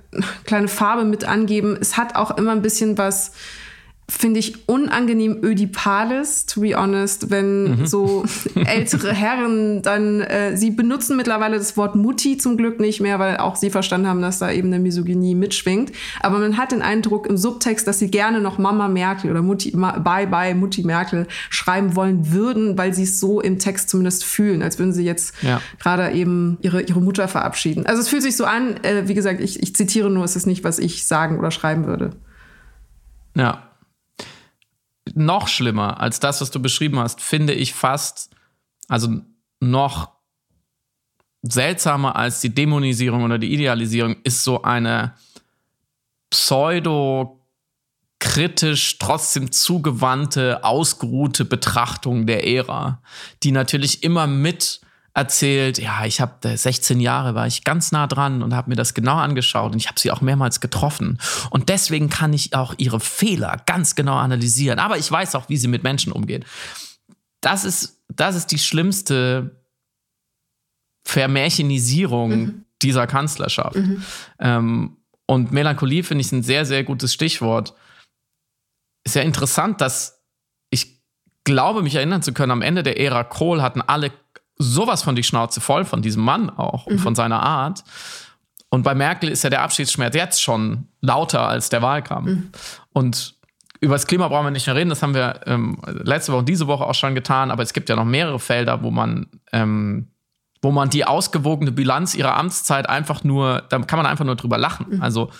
kleine Farbe mit angeben, es hat auch immer ein bisschen was finde ich unangenehm ödipales, to be honest, wenn mhm. so ältere Herren dann, äh, sie benutzen mittlerweile das Wort Mutti zum Glück nicht mehr, weil auch sie verstanden haben, dass da eben eine Misogynie mitschwingt. Aber man hat den Eindruck im Subtext, dass sie gerne noch Mama Merkel oder Mutti, Bye Bye Mutti Merkel schreiben wollen würden, weil sie es so im Text zumindest fühlen, als würden sie jetzt ja. gerade eben ihre, ihre Mutter verabschieden. Also es fühlt sich so an, äh, wie gesagt, ich, ich zitiere nur, es ist nicht, was ich sagen oder schreiben würde. Ja, noch schlimmer als das, was du beschrieben hast, finde ich fast, also noch seltsamer als die Dämonisierung oder die Idealisierung, ist so eine pseudo kritisch, trotzdem zugewandte, ausgeruhte Betrachtung der Ära, die natürlich immer mit erzählt, ja, ich habe 16 Jahre war ich ganz nah dran und habe mir das genau angeschaut und ich habe sie auch mehrmals getroffen und deswegen kann ich auch ihre Fehler ganz genau analysieren, aber ich weiß auch, wie sie mit Menschen umgeht. Das ist das ist die schlimmste Vermärchenisierung mhm. dieser Kanzlerschaft. Mhm. Ähm, und Melancholie finde ich ein sehr, sehr gutes Stichwort. Ist ja interessant, dass ich glaube, mich erinnern zu können, am Ende der Ära Kohl hatten alle sowas von die Schnauze voll von diesem Mann auch und mhm. von seiner Art. Und bei Merkel ist ja der Abschiedsschmerz jetzt schon lauter als der Wahlkampf. Mhm. Und über das Klima brauchen wir nicht mehr reden, das haben wir ähm, letzte Woche und diese Woche auch schon getan, aber es gibt ja noch mehrere Felder, wo man, ähm, wo man die ausgewogene Bilanz ihrer Amtszeit einfach nur, da kann man einfach nur drüber lachen. Mhm. Also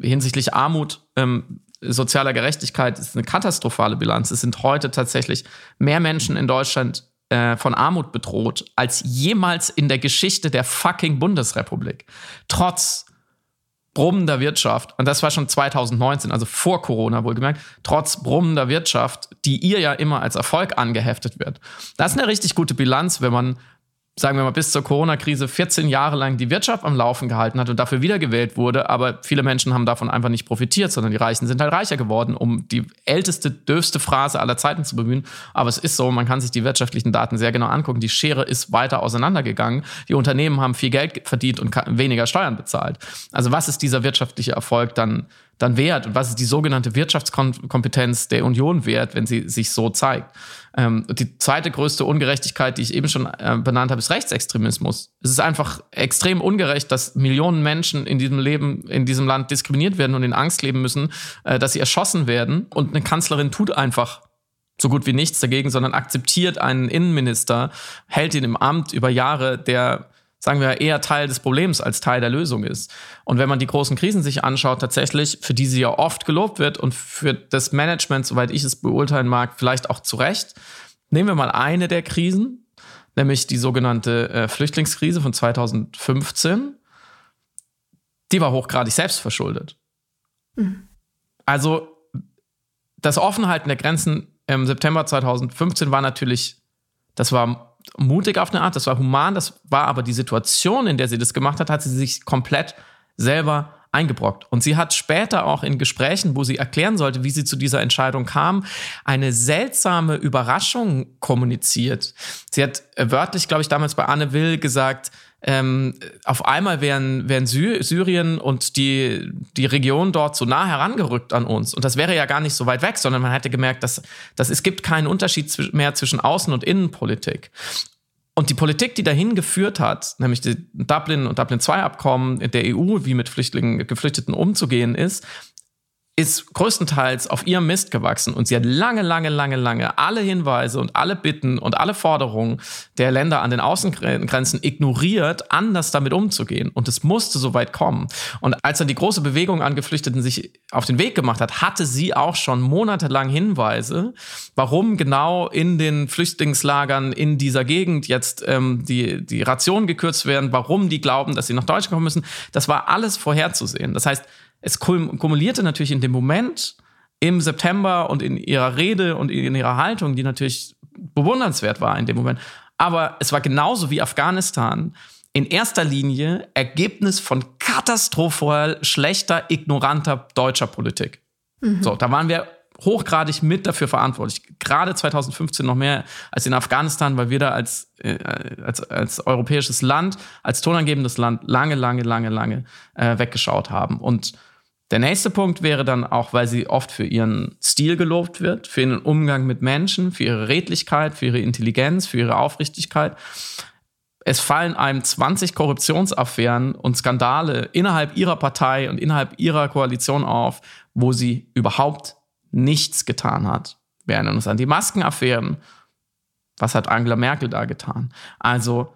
hinsichtlich Armut, ähm, sozialer Gerechtigkeit ist eine katastrophale Bilanz. Es sind heute tatsächlich mehr Menschen in Deutschland äh, von Armut bedroht als jemals in der Geschichte der fucking Bundesrepublik. Trotz brummender Wirtschaft, und das war schon 2019, also vor Corona wohlgemerkt, trotz brummender Wirtschaft, die ihr ja immer als Erfolg angeheftet wird. Das ist eine richtig gute Bilanz, wenn man sagen wir mal, bis zur Corona-Krise 14 Jahre lang die Wirtschaft am Laufen gehalten hat und dafür wiedergewählt wurde. Aber viele Menschen haben davon einfach nicht profitiert, sondern die Reichen sind halt reicher geworden, um die älteste, dürfste Phrase aller Zeiten zu bemühen. Aber es ist so, man kann sich die wirtschaftlichen Daten sehr genau angucken. Die Schere ist weiter auseinandergegangen. Die Unternehmen haben viel Geld verdient und weniger Steuern bezahlt. Also was ist dieser wirtschaftliche Erfolg dann dann wert und was ist die sogenannte Wirtschaftskompetenz der Union wert, wenn sie sich so zeigt. Ähm, die zweite größte Ungerechtigkeit, die ich eben schon äh, benannt habe, ist Rechtsextremismus. Es ist einfach extrem ungerecht, dass Millionen Menschen in diesem Leben, in diesem Land diskriminiert werden und in Angst leben müssen, äh, dass sie erschossen werden. Und eine Kanzlerin tut einfach so gut wie nichts dagegen, sondern akzeptiert einen Innenminister, hält ihn im Amt über Jahre, der sagen wir, eher Teil des Problems als Teil der Lösung ist. Und wenn man die großen Krisen sich anschaut, tatsächlich, für die sie ja oft gelobt wird und für das Management, soweit ich es beurteilen mag, vielleicht auch zu Recht, nehmen wir mal eine der Krisen, nämlich die sogenannte äh, Flüchtlingskrise von 2015. Die war hochgradig selbstverschuldet. Mhm. Also das Offenhalten der Grenzen im September 2015 war natürlich, das war mutig auf eine Art, das war human, das war aber die Situation, in der sie das gemacht hat, hat sie sich komplett selber eingebrockt. Und sie hat später auch in Gesprächen, wo sie erklären sollte, wie sie zu dieser Entscheidung kam, eine seltsame Überraschung kommuniziert. Sie hat wörtlich, glaube ich, damals bei Anne Will gesagt, ähm, auf einmal wären, wären Sy Syrien und die, die Region dort so nah herangerückt an uns. Und das wäre ja gar nicht so weit weg, sondern man hätte gemerkt, dass, dass es gibt keinen Unterschied mehr zwischen Außen- und Innenpolitik. Und die Politik, die dahin geführt hat, nämlich die Dublin und Dublin II-Abkommen der EU, wie mit Flüchtlingen, Geflüchteten umzugehen ist, ist größtenteils auf ihrem Mist gewachsen und sie hat lange, lange, lange, lange alle Hinweise und alle Bitten und alle Forderungen der Länder an den Außengrenzen ignoriert, anders damit umzugehen. Und es musste so weit kommen. Und als dann die große Bewegung an Geflüchteten sich auf den Weg gemacht hat, hatte sie auch schon monatelang Hinweise, warum genau in den Flüchtlingslagern in dieser Gegend jetzt ähm, die, die Rationen gekürzt werden, warum die glauben, dass sie nach Deutschland kommen müssen. Das war alles vorherzusehen. Das heißt, es kumulierte natürlich in dem Moment im September und in ihrer Rede und in ihrer Haltung, die natürlich bewundernswert war in dem Moment. Aber es war genauso wie Afghanistan in erster Linie Ergebnis von katastrophal schlechter, ignoranter deutscher Politik. Mhm. So, da waren wir hochgradig mit dafür verantwortlich. Gerade 2015 noch mehr als in Afghanistan, weil wir da als, äh, als, als europäisches Land, als tonangebendes Land lange, lange, lange, lange äh, weggeschaut haben. Und der nächste Punkt wäre dann auch, weil sie oft für ihren Stil gelobt wird, für ihren Umgang mit Menschen, für ihre Redlichkeit, für ihre Intelligenz, für ihre Aufrichtigkeit. Es fallen einem 20 Korruptionsaffären und Skandale innerhalb ihrer Partei und innerhalb ihrer Koalition auf, wo sie überhaupt nichts getan hat. Wir erinnern uns an die Maskenaffären. Was hat Angela Merkel da getan? Also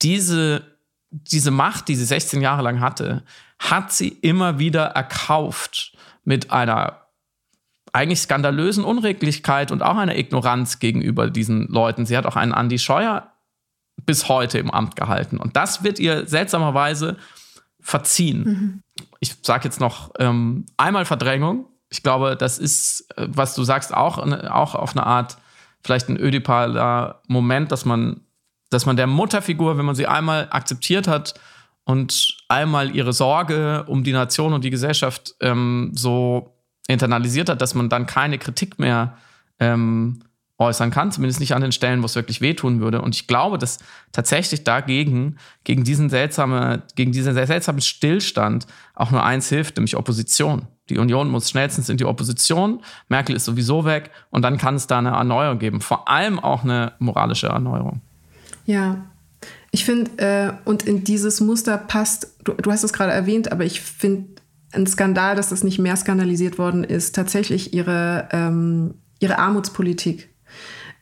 diese, diese Macht, die sie 16 Jahre lang hatte, hat sie immer wieder erkauft mit einer eigentlich skandalösen Unreglichkeit und auch einer Ignoranz gegenüber diesen Leuten. Sie hat auch einen Andi Scheuer bis heute im Amt gehalten. Und das wird ihr seltsamerweise verziehen. Mhm. Ich sage jetzt noch ähm, einmal Verdrängung. Ich glaube, das ist, äh, was du sagst, auch, auch auf eine Art vielleicht ein ödipaler Moment, dass man, dass man der Mutterfigur, wenn man sie einmal akzeptiert hat und einmal ihre Sorge um die Nation und die Gesellschaft ähm, so internalisiert hat, dass man dann keine Kritik mehr ähm, äußern kann, zumindest nicht an den Stellen, wo es wirklich wehtun würde. Und ich glaube, dass tatsächlich dagegen, gegen diesen, seltsame, gegen diesen seltsamen Stillstand auch nur eins hilft, nämlich Opposition. Die Union muss schnellstens in die Opposition, Merkel ist sowieso weg und dann kann es da eine Erneuerung geben, vor allem auch eine moralische Erneuerung. Ja, ich finde, äh, und in dieses Muster passt, du, du hast es gerade erwähnt, aber ich finde ein Skandal, dass das nicht mehr skandalisiert worden ist, tatsächlich ihre, ähm, ihre Armutspolitik.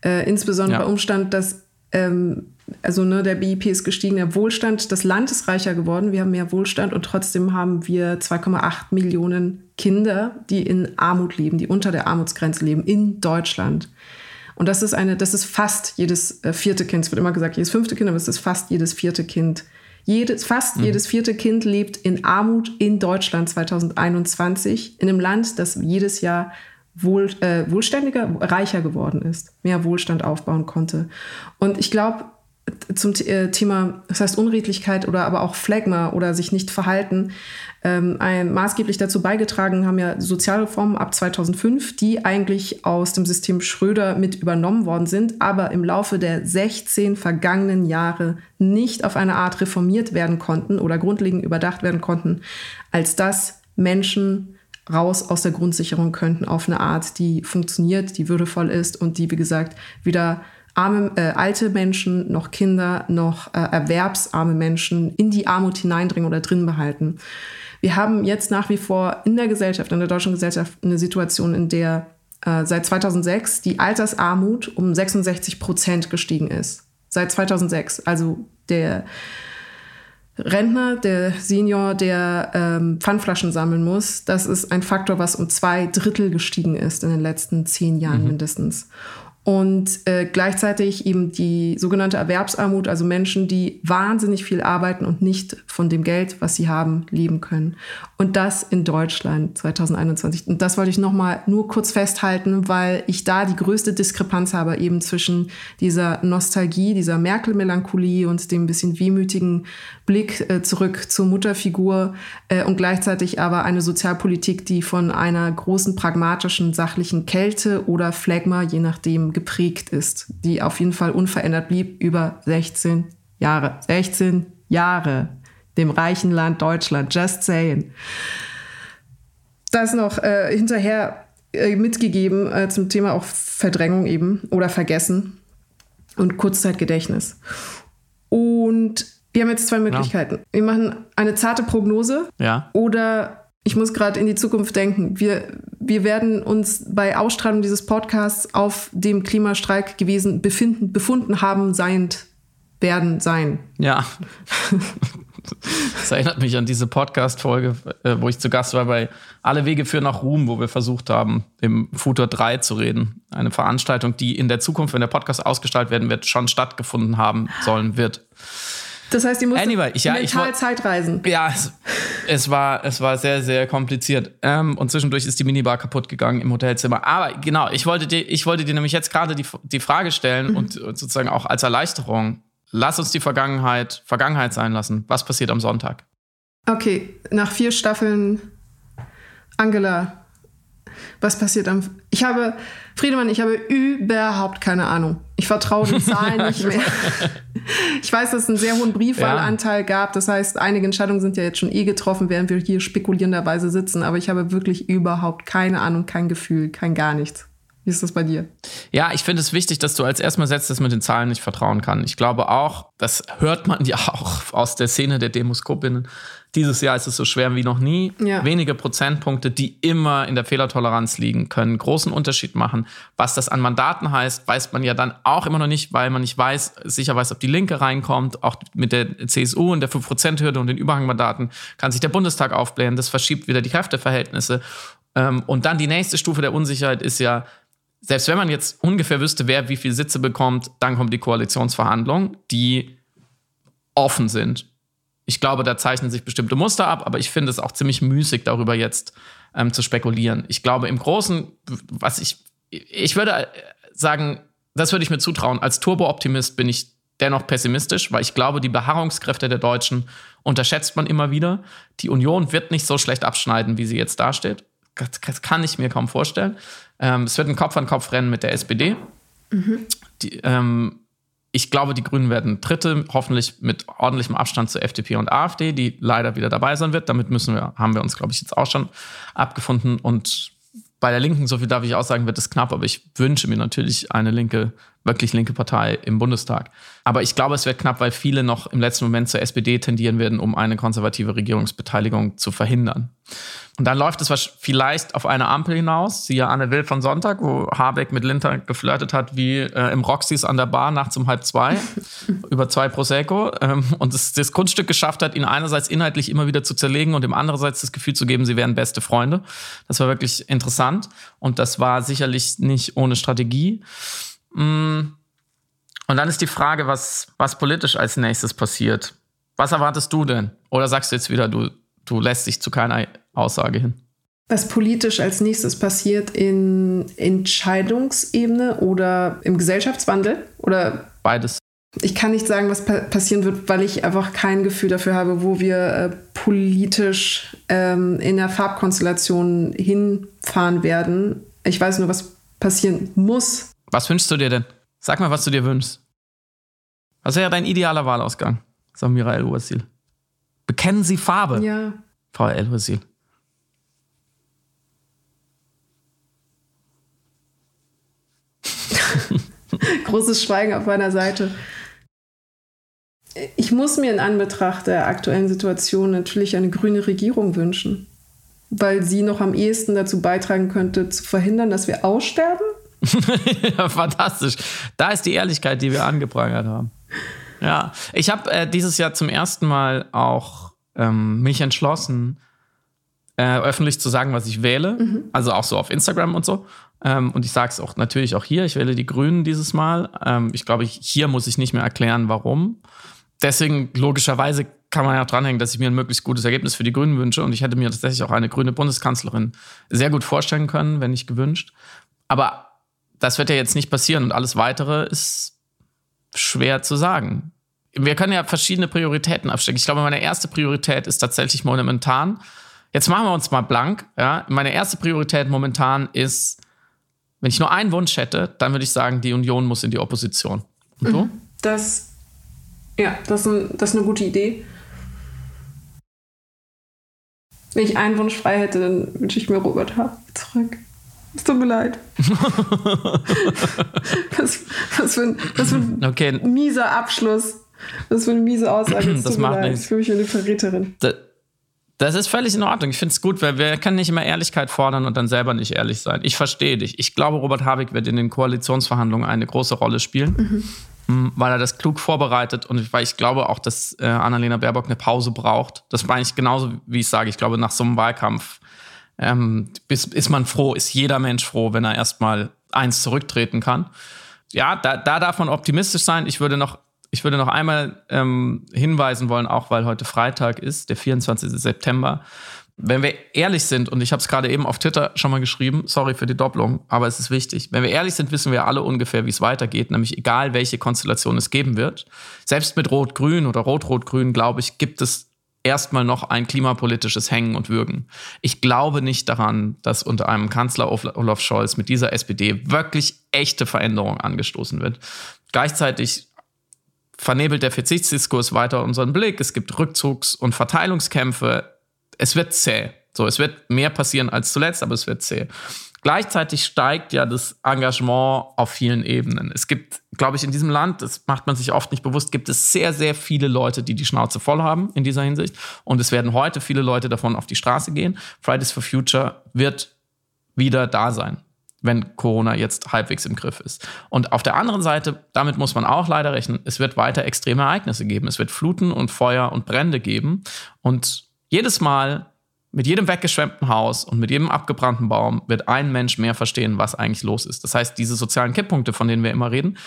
Äh, insbesondere ja. bei Umstand, dass ähm, also ne, der BIP ist gestiegen, der Wohlstand, das Land ist reicher geworden, wir haben mehr Wohlstand und trotzdem haben wir 2,8 Millionen Kinder, die in Armut leben, die unter der Armutsgrenze leben in Deutschland. Und das ist eine, das ist fast jedes äh, vierte Kind. Es wird immer gesagt, jedes fünfte Kind, aber es ist fast jedes vierte Kind. Jedes, fast mhm. jedes vierte Kind lebt in Armut in Deutschland 2021, in einem Land, das jedes Jahr wohl, äh, wohlständiger, reicher geworden ist, mehr Wohlstand aufbauen konnte. Und ich glaube, zum äh, Thema, das heißt Unredlichkeit oder aber auch Phlegma oder sich nicht verhalten, ähm, maßgeblich dazu beigetragen haben ja Sozialreformen ab 2005, die eigentlich aus dem System Schröder mit übernommen worden sind, aber im Laufe der 16 vergangenen Jahre nicht auf eine Art reformiert werden konnten oder grundlegend überdacht werden konnten, als dass Menschen raus aus der Grundsicherung könnten auf eine Art, die funktioniert, die würdevoll ist und die, wie gesagt, weder arme, äh, alte Menschen noch Kinder noch äh, erwerbsarme Menschen in die Armut hineindringen oder drin behalten. Wir haben jetzt nach wie vor in der Gesellschaft, in der deutschen Gesellschaft, eine Situation, in der äh, seit 2006 die Altersarmut um 66 Prozent gestiegen ist. Seit 2006. Also der Rentner, der Senior, der ähm, Pfandflaschen sammeln muss, das ist ein Faktor, was um zwei Drittel gestiegen ist in den letzten zehn Jahren mhm. mindestens und äh, gleichzeitig eben die sogenannte Erwerbsarmut, also Menschen, die wahnsinnig viel arbeiten und nicht von dem Geld, was sie haben, leben können. Und das in Deutschland 2021. Und das wollte ich nochmal nur kurz festhalten, weil ich da die größte Diskrepanz habe eben zwischen dieser Nostalgie, dieser Merkel-Melancholie und dem bisschen wehmütigen Blick äh, zurück zur Mutterfigur äh, und gleichzeitig aber eine Sozialpolitik, die von einer großen pragmatischen, sachlichen Kälte oder Phlegma, je nachdem, geprägt ist, die auf jeden Fall unverändert blieb über 16 Jahre. 16 Jahre dem reichen Land Deutschland, just saying. Das noch äh, hinterher äh, mitgegeben äh, zum Thema auch Verdrängung eben oder Vergessen und Kurzzeitgedächtnis. Und wir haben jetzt zwei Möglichkeiten. Ja. Wir machen eine zarte Prognose ja. oder ich muss gerade in die Zukunft denken. Wir, wir werden uns bei Ausstrahlung dieses Podcasts auf dem Klimastreik gewesen befinden, befunden haben, seiend werden sein. Ja. Das erinnert mich an diese Podcast-Folge, äh, wo ich zu Gast war bei Alle Wege führen nach Ruhm, wo wir versucht haben, im Futur 3 zu reden. Eine Veranstaltung, die in der Zukunft, wenn der Podcast ausgestaltet werden wird, schon stattgefunden haben sollen wird. Das heißt, ihr musst anyway, ich, ja, mental ich, Zeitreisen. Ja, es, es, war, es war sehr, sehr kompliziert. Ähm, und zwischendurch ist die Minibar kaputt gegangen im Hotelzimmer. Aber genau, ich wollte dir, ich wollte dir nämlich jetzt gerade die, die Frage stellen mhm. und, und sozusagen auch als Erleichterung. Lass uns die Vergangenheit Vergangenheit sein lassen. Was passiert am Sonntag? Okay, nach vier Staffeln Angela, was passiert am. Ich habe, Friedemann, ich habe überhaupt keine Ahnung. Ich vertraue den Zahlen nicht mehr. Ich weiß, dass es einen sehr hohen Briefwahlanteil ja. gab. Das heißt, einige Entscheidungen sind ja jetzt schon eh getroffen, während wir hier spekulierenderweise sitzen. Aber ich habe wirklich überhaupt keine Ahnung, kein Gefühl, kein gar nichts. Wie ist das bei dir? Ja, ich finde es wichtig, dass du als erstmal setzt, dass man den Zahlen nicht vertrauen kann. Ich glaube auch, das hört man ja auch aus der Szene der Demoskopinnen, dieses Jahr ist es so schwer wie noch nie. Ja. Wenige Prozentpunkte, die immer in der Fehlertoleranz liegen, können großen Unterschied machen. Was das an Mandaten heißt, weiß man ja dann auch immer noch nicht, weil man nicht weiß, sicher weiß, ob die Linke reinkommt. Auch mit der CSU und der 5%-Hürde und den Überhangmandaten kann sich der Bundestag aufblähen. Das verschiebt wieder die Kräfteverhältnisse. Ähm, und dann die nächste Stufe der Unsicherheit ist ja, selbst wenn man jetzt ungefähr wüsste, wer wie viele Sitze bekommt, dann kommen die Koalitionsverhandlungen, die offen sind. Ich glaube, da zeichnen sich bestimmte Muster ab, aber ich finde es auch ziemlich müßig, darüber jetzt ähm, zu spekulieren. Ich glaube, im Großen, was ich, ich würde sagen, das würde ich mir zutrauen. Als Turbo-Optimist bin ich dennoch pessimistisch, weil ich glaube, die Beharrungskräfte der Deutschen unterschätzt man immer wieder. Die Union wird nicht so schlecht abschneiden, wie sie jetzt dasteht. Das kann ich mir kaum vorstellen. Ähm, es wird ein Kopf-an-Kopf-Rennen mit der SPD. Mhm. Die, ähm, ich glaube, die Grünen werden Dritte, hoffentlich mit ordentlichem Abstand zu FDP und AfD, die leider wieder dabei sein wird. Damit müssen wir, haben wir uns, glaube ich, jetzt auch schon abgefunden. Und bei der Linken, so viel darf ich auch sagen, wird es knapp, aber ich wünsche mir natürlich eine linke, wirklich linke Partei im Bundestag. Aber ich glaube, es wird knapp, weil viele noch im letzten Moment zur SPD tendieren werden, um eine konservative Regierungsbeteiligung zu verhindern. Und dann läuft es vielleicht auf eine Ampel hinaus, siehe Anne Will von Sonntag, wo Habeck mit Linter geflirtet hat, wie äh, im Roxys an der Bar nachts um halb zwei, über zwei Prosecco. Ähm, und das, das, Kunststück geschafft hat, ihn einerseits inhaltlich immer wieder zu zerlegen und ihm andererseits das Gefühl zu geben, sie wären beste Freunde. Das war wirklich interessant. Und das war sicherlich nicht ohne Strategie. Mm. Und dann ist die Frage, was, was politisch als nächstes passiert. Was erwartest du denn? Oder sagst du jetzt wieder, du, du lässt dich zu keiner Aussage hin. Was politisch als nächstes passiert in Entscheidungsebene oder im Gesellschaftswandel? Oder beides? Ich kann nicht sagen, was pa passieren wird, weil ich einfach kein Gefühl dafür habe, wo wir äh, politisch ähm, in der Farbkonstellation hinfahren werden. Ich weiß nur, was passieren muss. Was wünschst du dir denn? Sag mal, was du dir wünschst. Was wäre dein idealer Wahlausgang, Samira El-Wasil? Bekennen Sie Farbe. Ja. Frau El-Wasil. Großes Schweigen auf meiner Seite. Ich muss mir in Anbetracht der aktuellen Situation natürlich eine grüne Regierung wünschen, weil sie noch am ehesten dazu beitragen könnte, zu verhindern, dass wir aussterben. ja, fantastisch. Da ist die Ehrlichkeit, die wir angeprangert haben. Ja, ich habe äh, dieses Jahr zum ersten Mal auch ähm, mich entschlossen, äh, öffentlich zu sagen, was ich wähle. Mhm. Also auch so auf Instagram und so. Ähm, und ich sage es auch natürlich auch hier, ich wähle die Grünen dieses Mal. Ähm, ich glaube, hier muss ich nicht mehr erklären, warum. Deswegen, logischerweise, kann man ja auch dranhängen, dass ich mir ein möglichst gutes Ergebnis für die Grünen wünsche. Und ich hätte mir tatsächlich auch eine grüne Bundeskanzlerin sehr gut vorstellen können, wenn nicht gewünscht. Aber das wird ja jetzt nicht passieren und alles weitere ist schwer zu sagen. Wir können ja verschiedene Prioritäten abstecken. Ich glaube, meine erste Priorität ist tatsächlich momentan. Jetzt machen wir uns mal blank. Ja? Meine erste Priorität momentan ist wenn ich nur einen Wunsch hätte, dann würde ich sagen, die Union muss in die Opposition. Und du? Mhm. Das, ja, das ist, ein, das ist eine gute Idee. Wenn ich einen Wunsch frei hätte, dann wünsche ich mir Robert H. zurück. Es tut mir leid. was, was, für ein, was für ein okay. mieser Abschluss. Was für eine miese Aussage. Es das macht nichts. Ich fühle mich wie eine Verräterin. Da, das ist völlig in Ordnung. Ich finde es gut, weil wir können nicht immer Ehrlichkeit fordern und dann selber nicht ehrlich sein. Ich verstehe dich. Ich glaube, Robert Habeck wird in den Koalitionsverhandlungen eine große Rolle spielen, mhm. weil er das klug vorbereitet und weil ich glaube auch, dass äh, Annalena Baerbock eine Pause braucht. Das meine ich genauso, wie ich sage. Ich glaube, nach so einem Wahlkampf ähm, ist, ist man froh, ist jeder Mensch froh, wenn er erstmal eins zurücktreten kann. Ja, da, da darf man optimistisch sein. Ich würde noch ich würde noch einmal ähm, hinweisen wollen, auch weil heute Freitag ist, der 24. September. Wenn wir ehrlich sind, und ich habe es gerade eben auf Twitter schon mal geschrieben, sorry für die Doppelung, aber es ist wichtig. Wenn wir ehrlich sind, wissen wir alle ungefähr, wie es weitergeht, nämlich egal, welche Konstellation es geben wird. Selbst mit Rot-Grün oder Rot-Rot-Grün, glaube ich, gibt es erstmal noch ein klimapolitisches Hängen und Würgen. Ich glaube nicht daran, dass unter einem Kanzler Olaf Scholz mit dieser SPD wirklich echte Veränderungen angestoßen wird. Gleichzeitig vernebelt der Verzichtsdiskurs weiter unseren Blick. Es gibt Rückzugs- und Verteilungskämpfe. Es wird zäh. So, es wird mehr passieren als zuletzt, aber es wird zäh. Gleichzeitig steigt ja das Engagement auf vielen Ebenen. Es gibt, glaube ich, in diesem Land, das macht man sich oft nicht bewusst, gibt es sehr, sehr viele Leute, die die Schnauze voll haben in dieser Hinsicht. Und es werden heute viele Leute davon auf die Straße gehen. Fridays for Future wird wieder da sein wenn Corona jetzt halbwegs im Griff ist. Und auf der anderen Seite, damit muss man auch leider rechnen, es wird weiter extreme Ereignisse geben. Es wird Fluten und Feuer und Brände geben. Und jedes Mal, mit jedem weggeschwemmten Haus und mit jedem abgebrannten Baum wird ein Mensch mehr verstehen, was eigentlich los ist. Das heißt, diese sozialen Kipppunkte, von denen wir immer reden,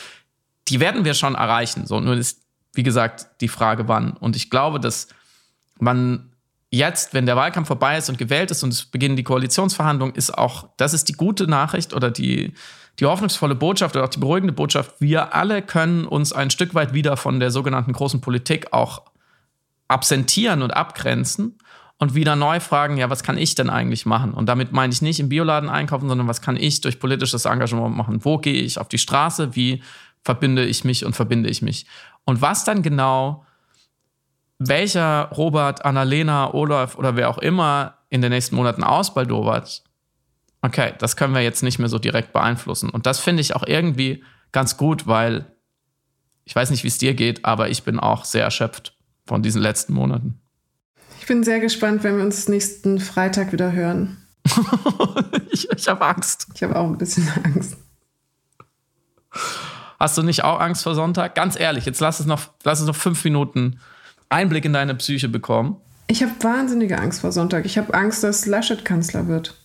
die werden wir schon erreichen. So, nur ist, wie gesagt, die Frage, wann. Und ich glaube, dass man jetzt, wenn der Wahlkampf vorbei ist und gewählt ist und es beginnen die Koalitionsverhandlungen, ist auch, das ist die gute Nachricht oder die, die hoffnungsvolle Botschaft oder auch die beruhigende Botschaft. Wir alle können uns ein Stück weit wieder von der sogenannten großen Politik auch absentieren und abgrenzen und wieder neu fragen, ja, was kann ich denn eigentlich machen? Und damit meine ich nicht im Bioladen einkaufen, sondern was kann ich durch politisches Engagement machen? Wo gehe ich auf die Straße? Wie verbinde ich mich und verbinde ich mich? Und was dann genau welcher Robert, Annalena, Olaf oder wer auch immer in den nächsten Monaten ausbaldowert, okay, das können wir jetzt nicht mehr so direkt beeinflussen. Und das finde ich auch irgendwie ganz gut, weil ich weiß nicht, wie es dir geht, aber ich bin auch sehr erschöpft von diesen letzten Monaten. Ich bin sehr gespannt, wenn wir uns nächsten Freitag wieder hören. ich ich habe Angst. Ich habe auch ein bisschen Angst. Hast du nicht auch Angst vor Sonntag? Ganz ehrlich, jetzt lass es noch, lass es noch fünf Minuten Einblick in deine Psyche bekommen. Ich habe wahnsinnige Angst vor Sonntag. Ich habe Angst, dass Laschet Kanzler wird.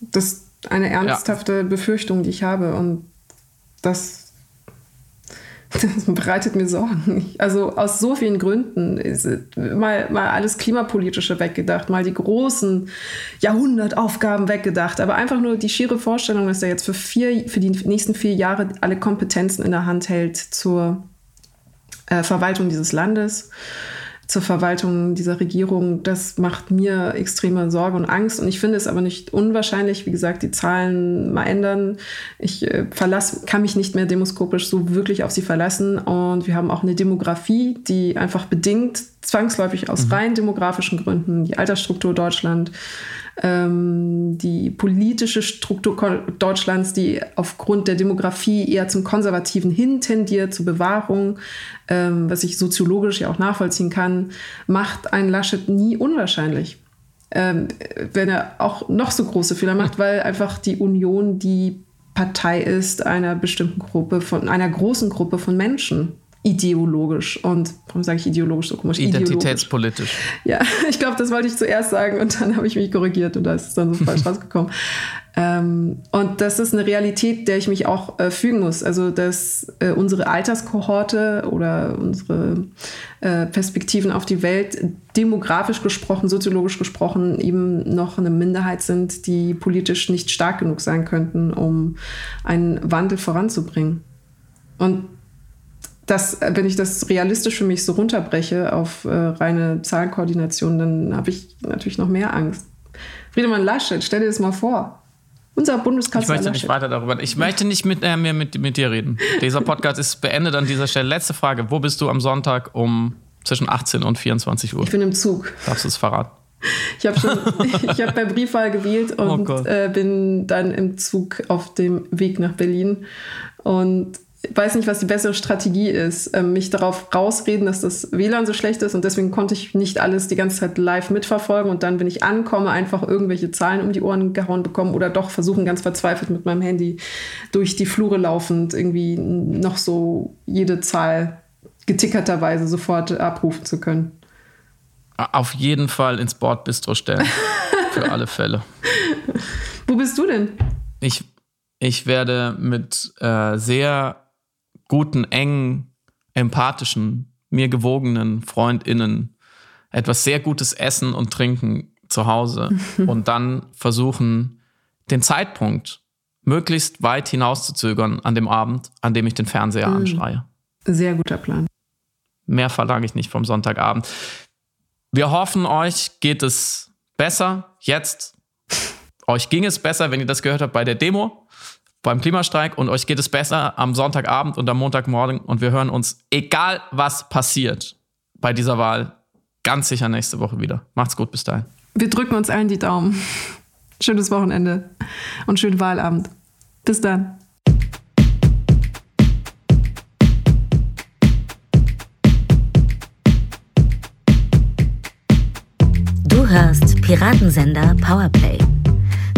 Das ist eine ernsthafte ja. Befürchtung, die ich habe. Und das das bereitet mir Sorgen. Also aus so vielen Gründen. Mal, mal alles Klimapolitische weggedacht, mal die großen Jahrhundertaufgaben weggedacht. Aber einfach nur die schiere Vorstellung, dass er jetzt für, vier, für die nächsten vier Jahre alle Kompetenzen in der Hand hält zur äh, Verwaltung dieses Landes zur Verwaltung dieser Regierung, das macht mir extreme Sorge und Angst. Und ich finde es aber nicht unwahrscheinlich, wie gesagt, die Zahlen mal ändern. Ich äh, verlass, kann mich nicht mehr demoskopisch so wirklich auf sie verlassen. Und wir haben auch eine Demografie, die einfach bedingt, zwangsläufig aus mhm. rein demografischen Gründen, die Altersstruktur Deutschland, ähm, die politische Struktur Deutschlands, die aufgrund der Demografie eher zum Konservativen hin tendiert, zur Bewahrung, ähm, was ich soziologisch ja auch nachvollziehen kann, macht ein Laschet nie unwahrscheinlich. Ähm, wenn er auch noch so große Fehler macht, weil einfach die Union die Partei ist einer bestimmten Gruppe von einer großen Gruppe von Menschen ideologisch und warum sage ich ideologisch so komisch? Identitätspolitisch. Ja, ich glaube, das wollte ich zuerst sagen und dann habe ich mich korrigiert und da ist es dann so falsch rausgekommen. Ähm, und das ist eine Realität, der ich mich auch äh, fügen muss. Also, dass äh, unsere Alterskohorte oder unsere äh, Perspektiven auf die Welt demografisch gesprochen, soziologisch gesprochen eben noch eine Minderheit sind, die politisch nicht stark genug sein könnten, um einen Wandel voranzubringen. Und das, äh, wenn ich das realistisch für mich so runterbreche auf äh, reine Zahlenkoordination, dann habe ich natürlich noch mehr Angst. Friedemann Laschet, stell dir das mal vor. Unser Bundeskanzler. Ich möchte nicht weiter darüber. Ich möchte nicht mit, äh, mehr mit, mit dir reden. Dieser Podcast ist beendet an dieser Stelle. Letzte Frage. Wo bist du am Sonntag um zwischen 18 und 24 Uhr? Ich bin im Zug. Darfst du es verraten? Ich habe schon, ich habe bei Briefwahl gewählt oh und oh äh, bin dann im Zug auf dem Weg nach Berlin. Und weiß nicht, was die bessere Strategie ist, ähm, mich darauf rausreden, dass das WLAN so schlecht ist und deswegen konnte ich nicht alles die ganze Zeit live mitverfolgen und dann, wenn ich ankomme, einfach irgendwelche Zahlen um die Ohren gehauen bekommen oder doch versuchen, ganz verzweifelt mit meinem Handy durch die Flure laufend irgendwie noch so jede Zahl getickerterweise sofort abrufen zu können. Auf jeden Fall ins Bordbistro stellen. Für alle Fälle. Wo bist du denn? Ich, ich werde mit äh, sehr guten, engen, empathischen, mir gewogenen FreundInnen etwas sehr Gutes essen und trinken zu Hause und dann versuchen, den Zeitpunkt möglichst weit hinauszuzögern an dem Abend, an dem ich den Fernseher mhm. anschreie. Sehr guter Plan. Mehr verlange ich nicht vom Sonntagabend. Wir hoffen, euch geht es besser jetzt. Euch ging es besser, wenn ihr das gehört habt bei der Demo beim Klimastreik und euch geht es besser am Sonntagabend und am Montagmorgen und wir hören uns, egal was passiert bei dieser Wahl, ganz sicher nächste Woche wieder. Macht's gut, bis dahin. Wir drücken uns allen die Daumen. Schönes Wochenende und schönen Wahlabend. Bis dann. Du hörst Piratensender Powerplay.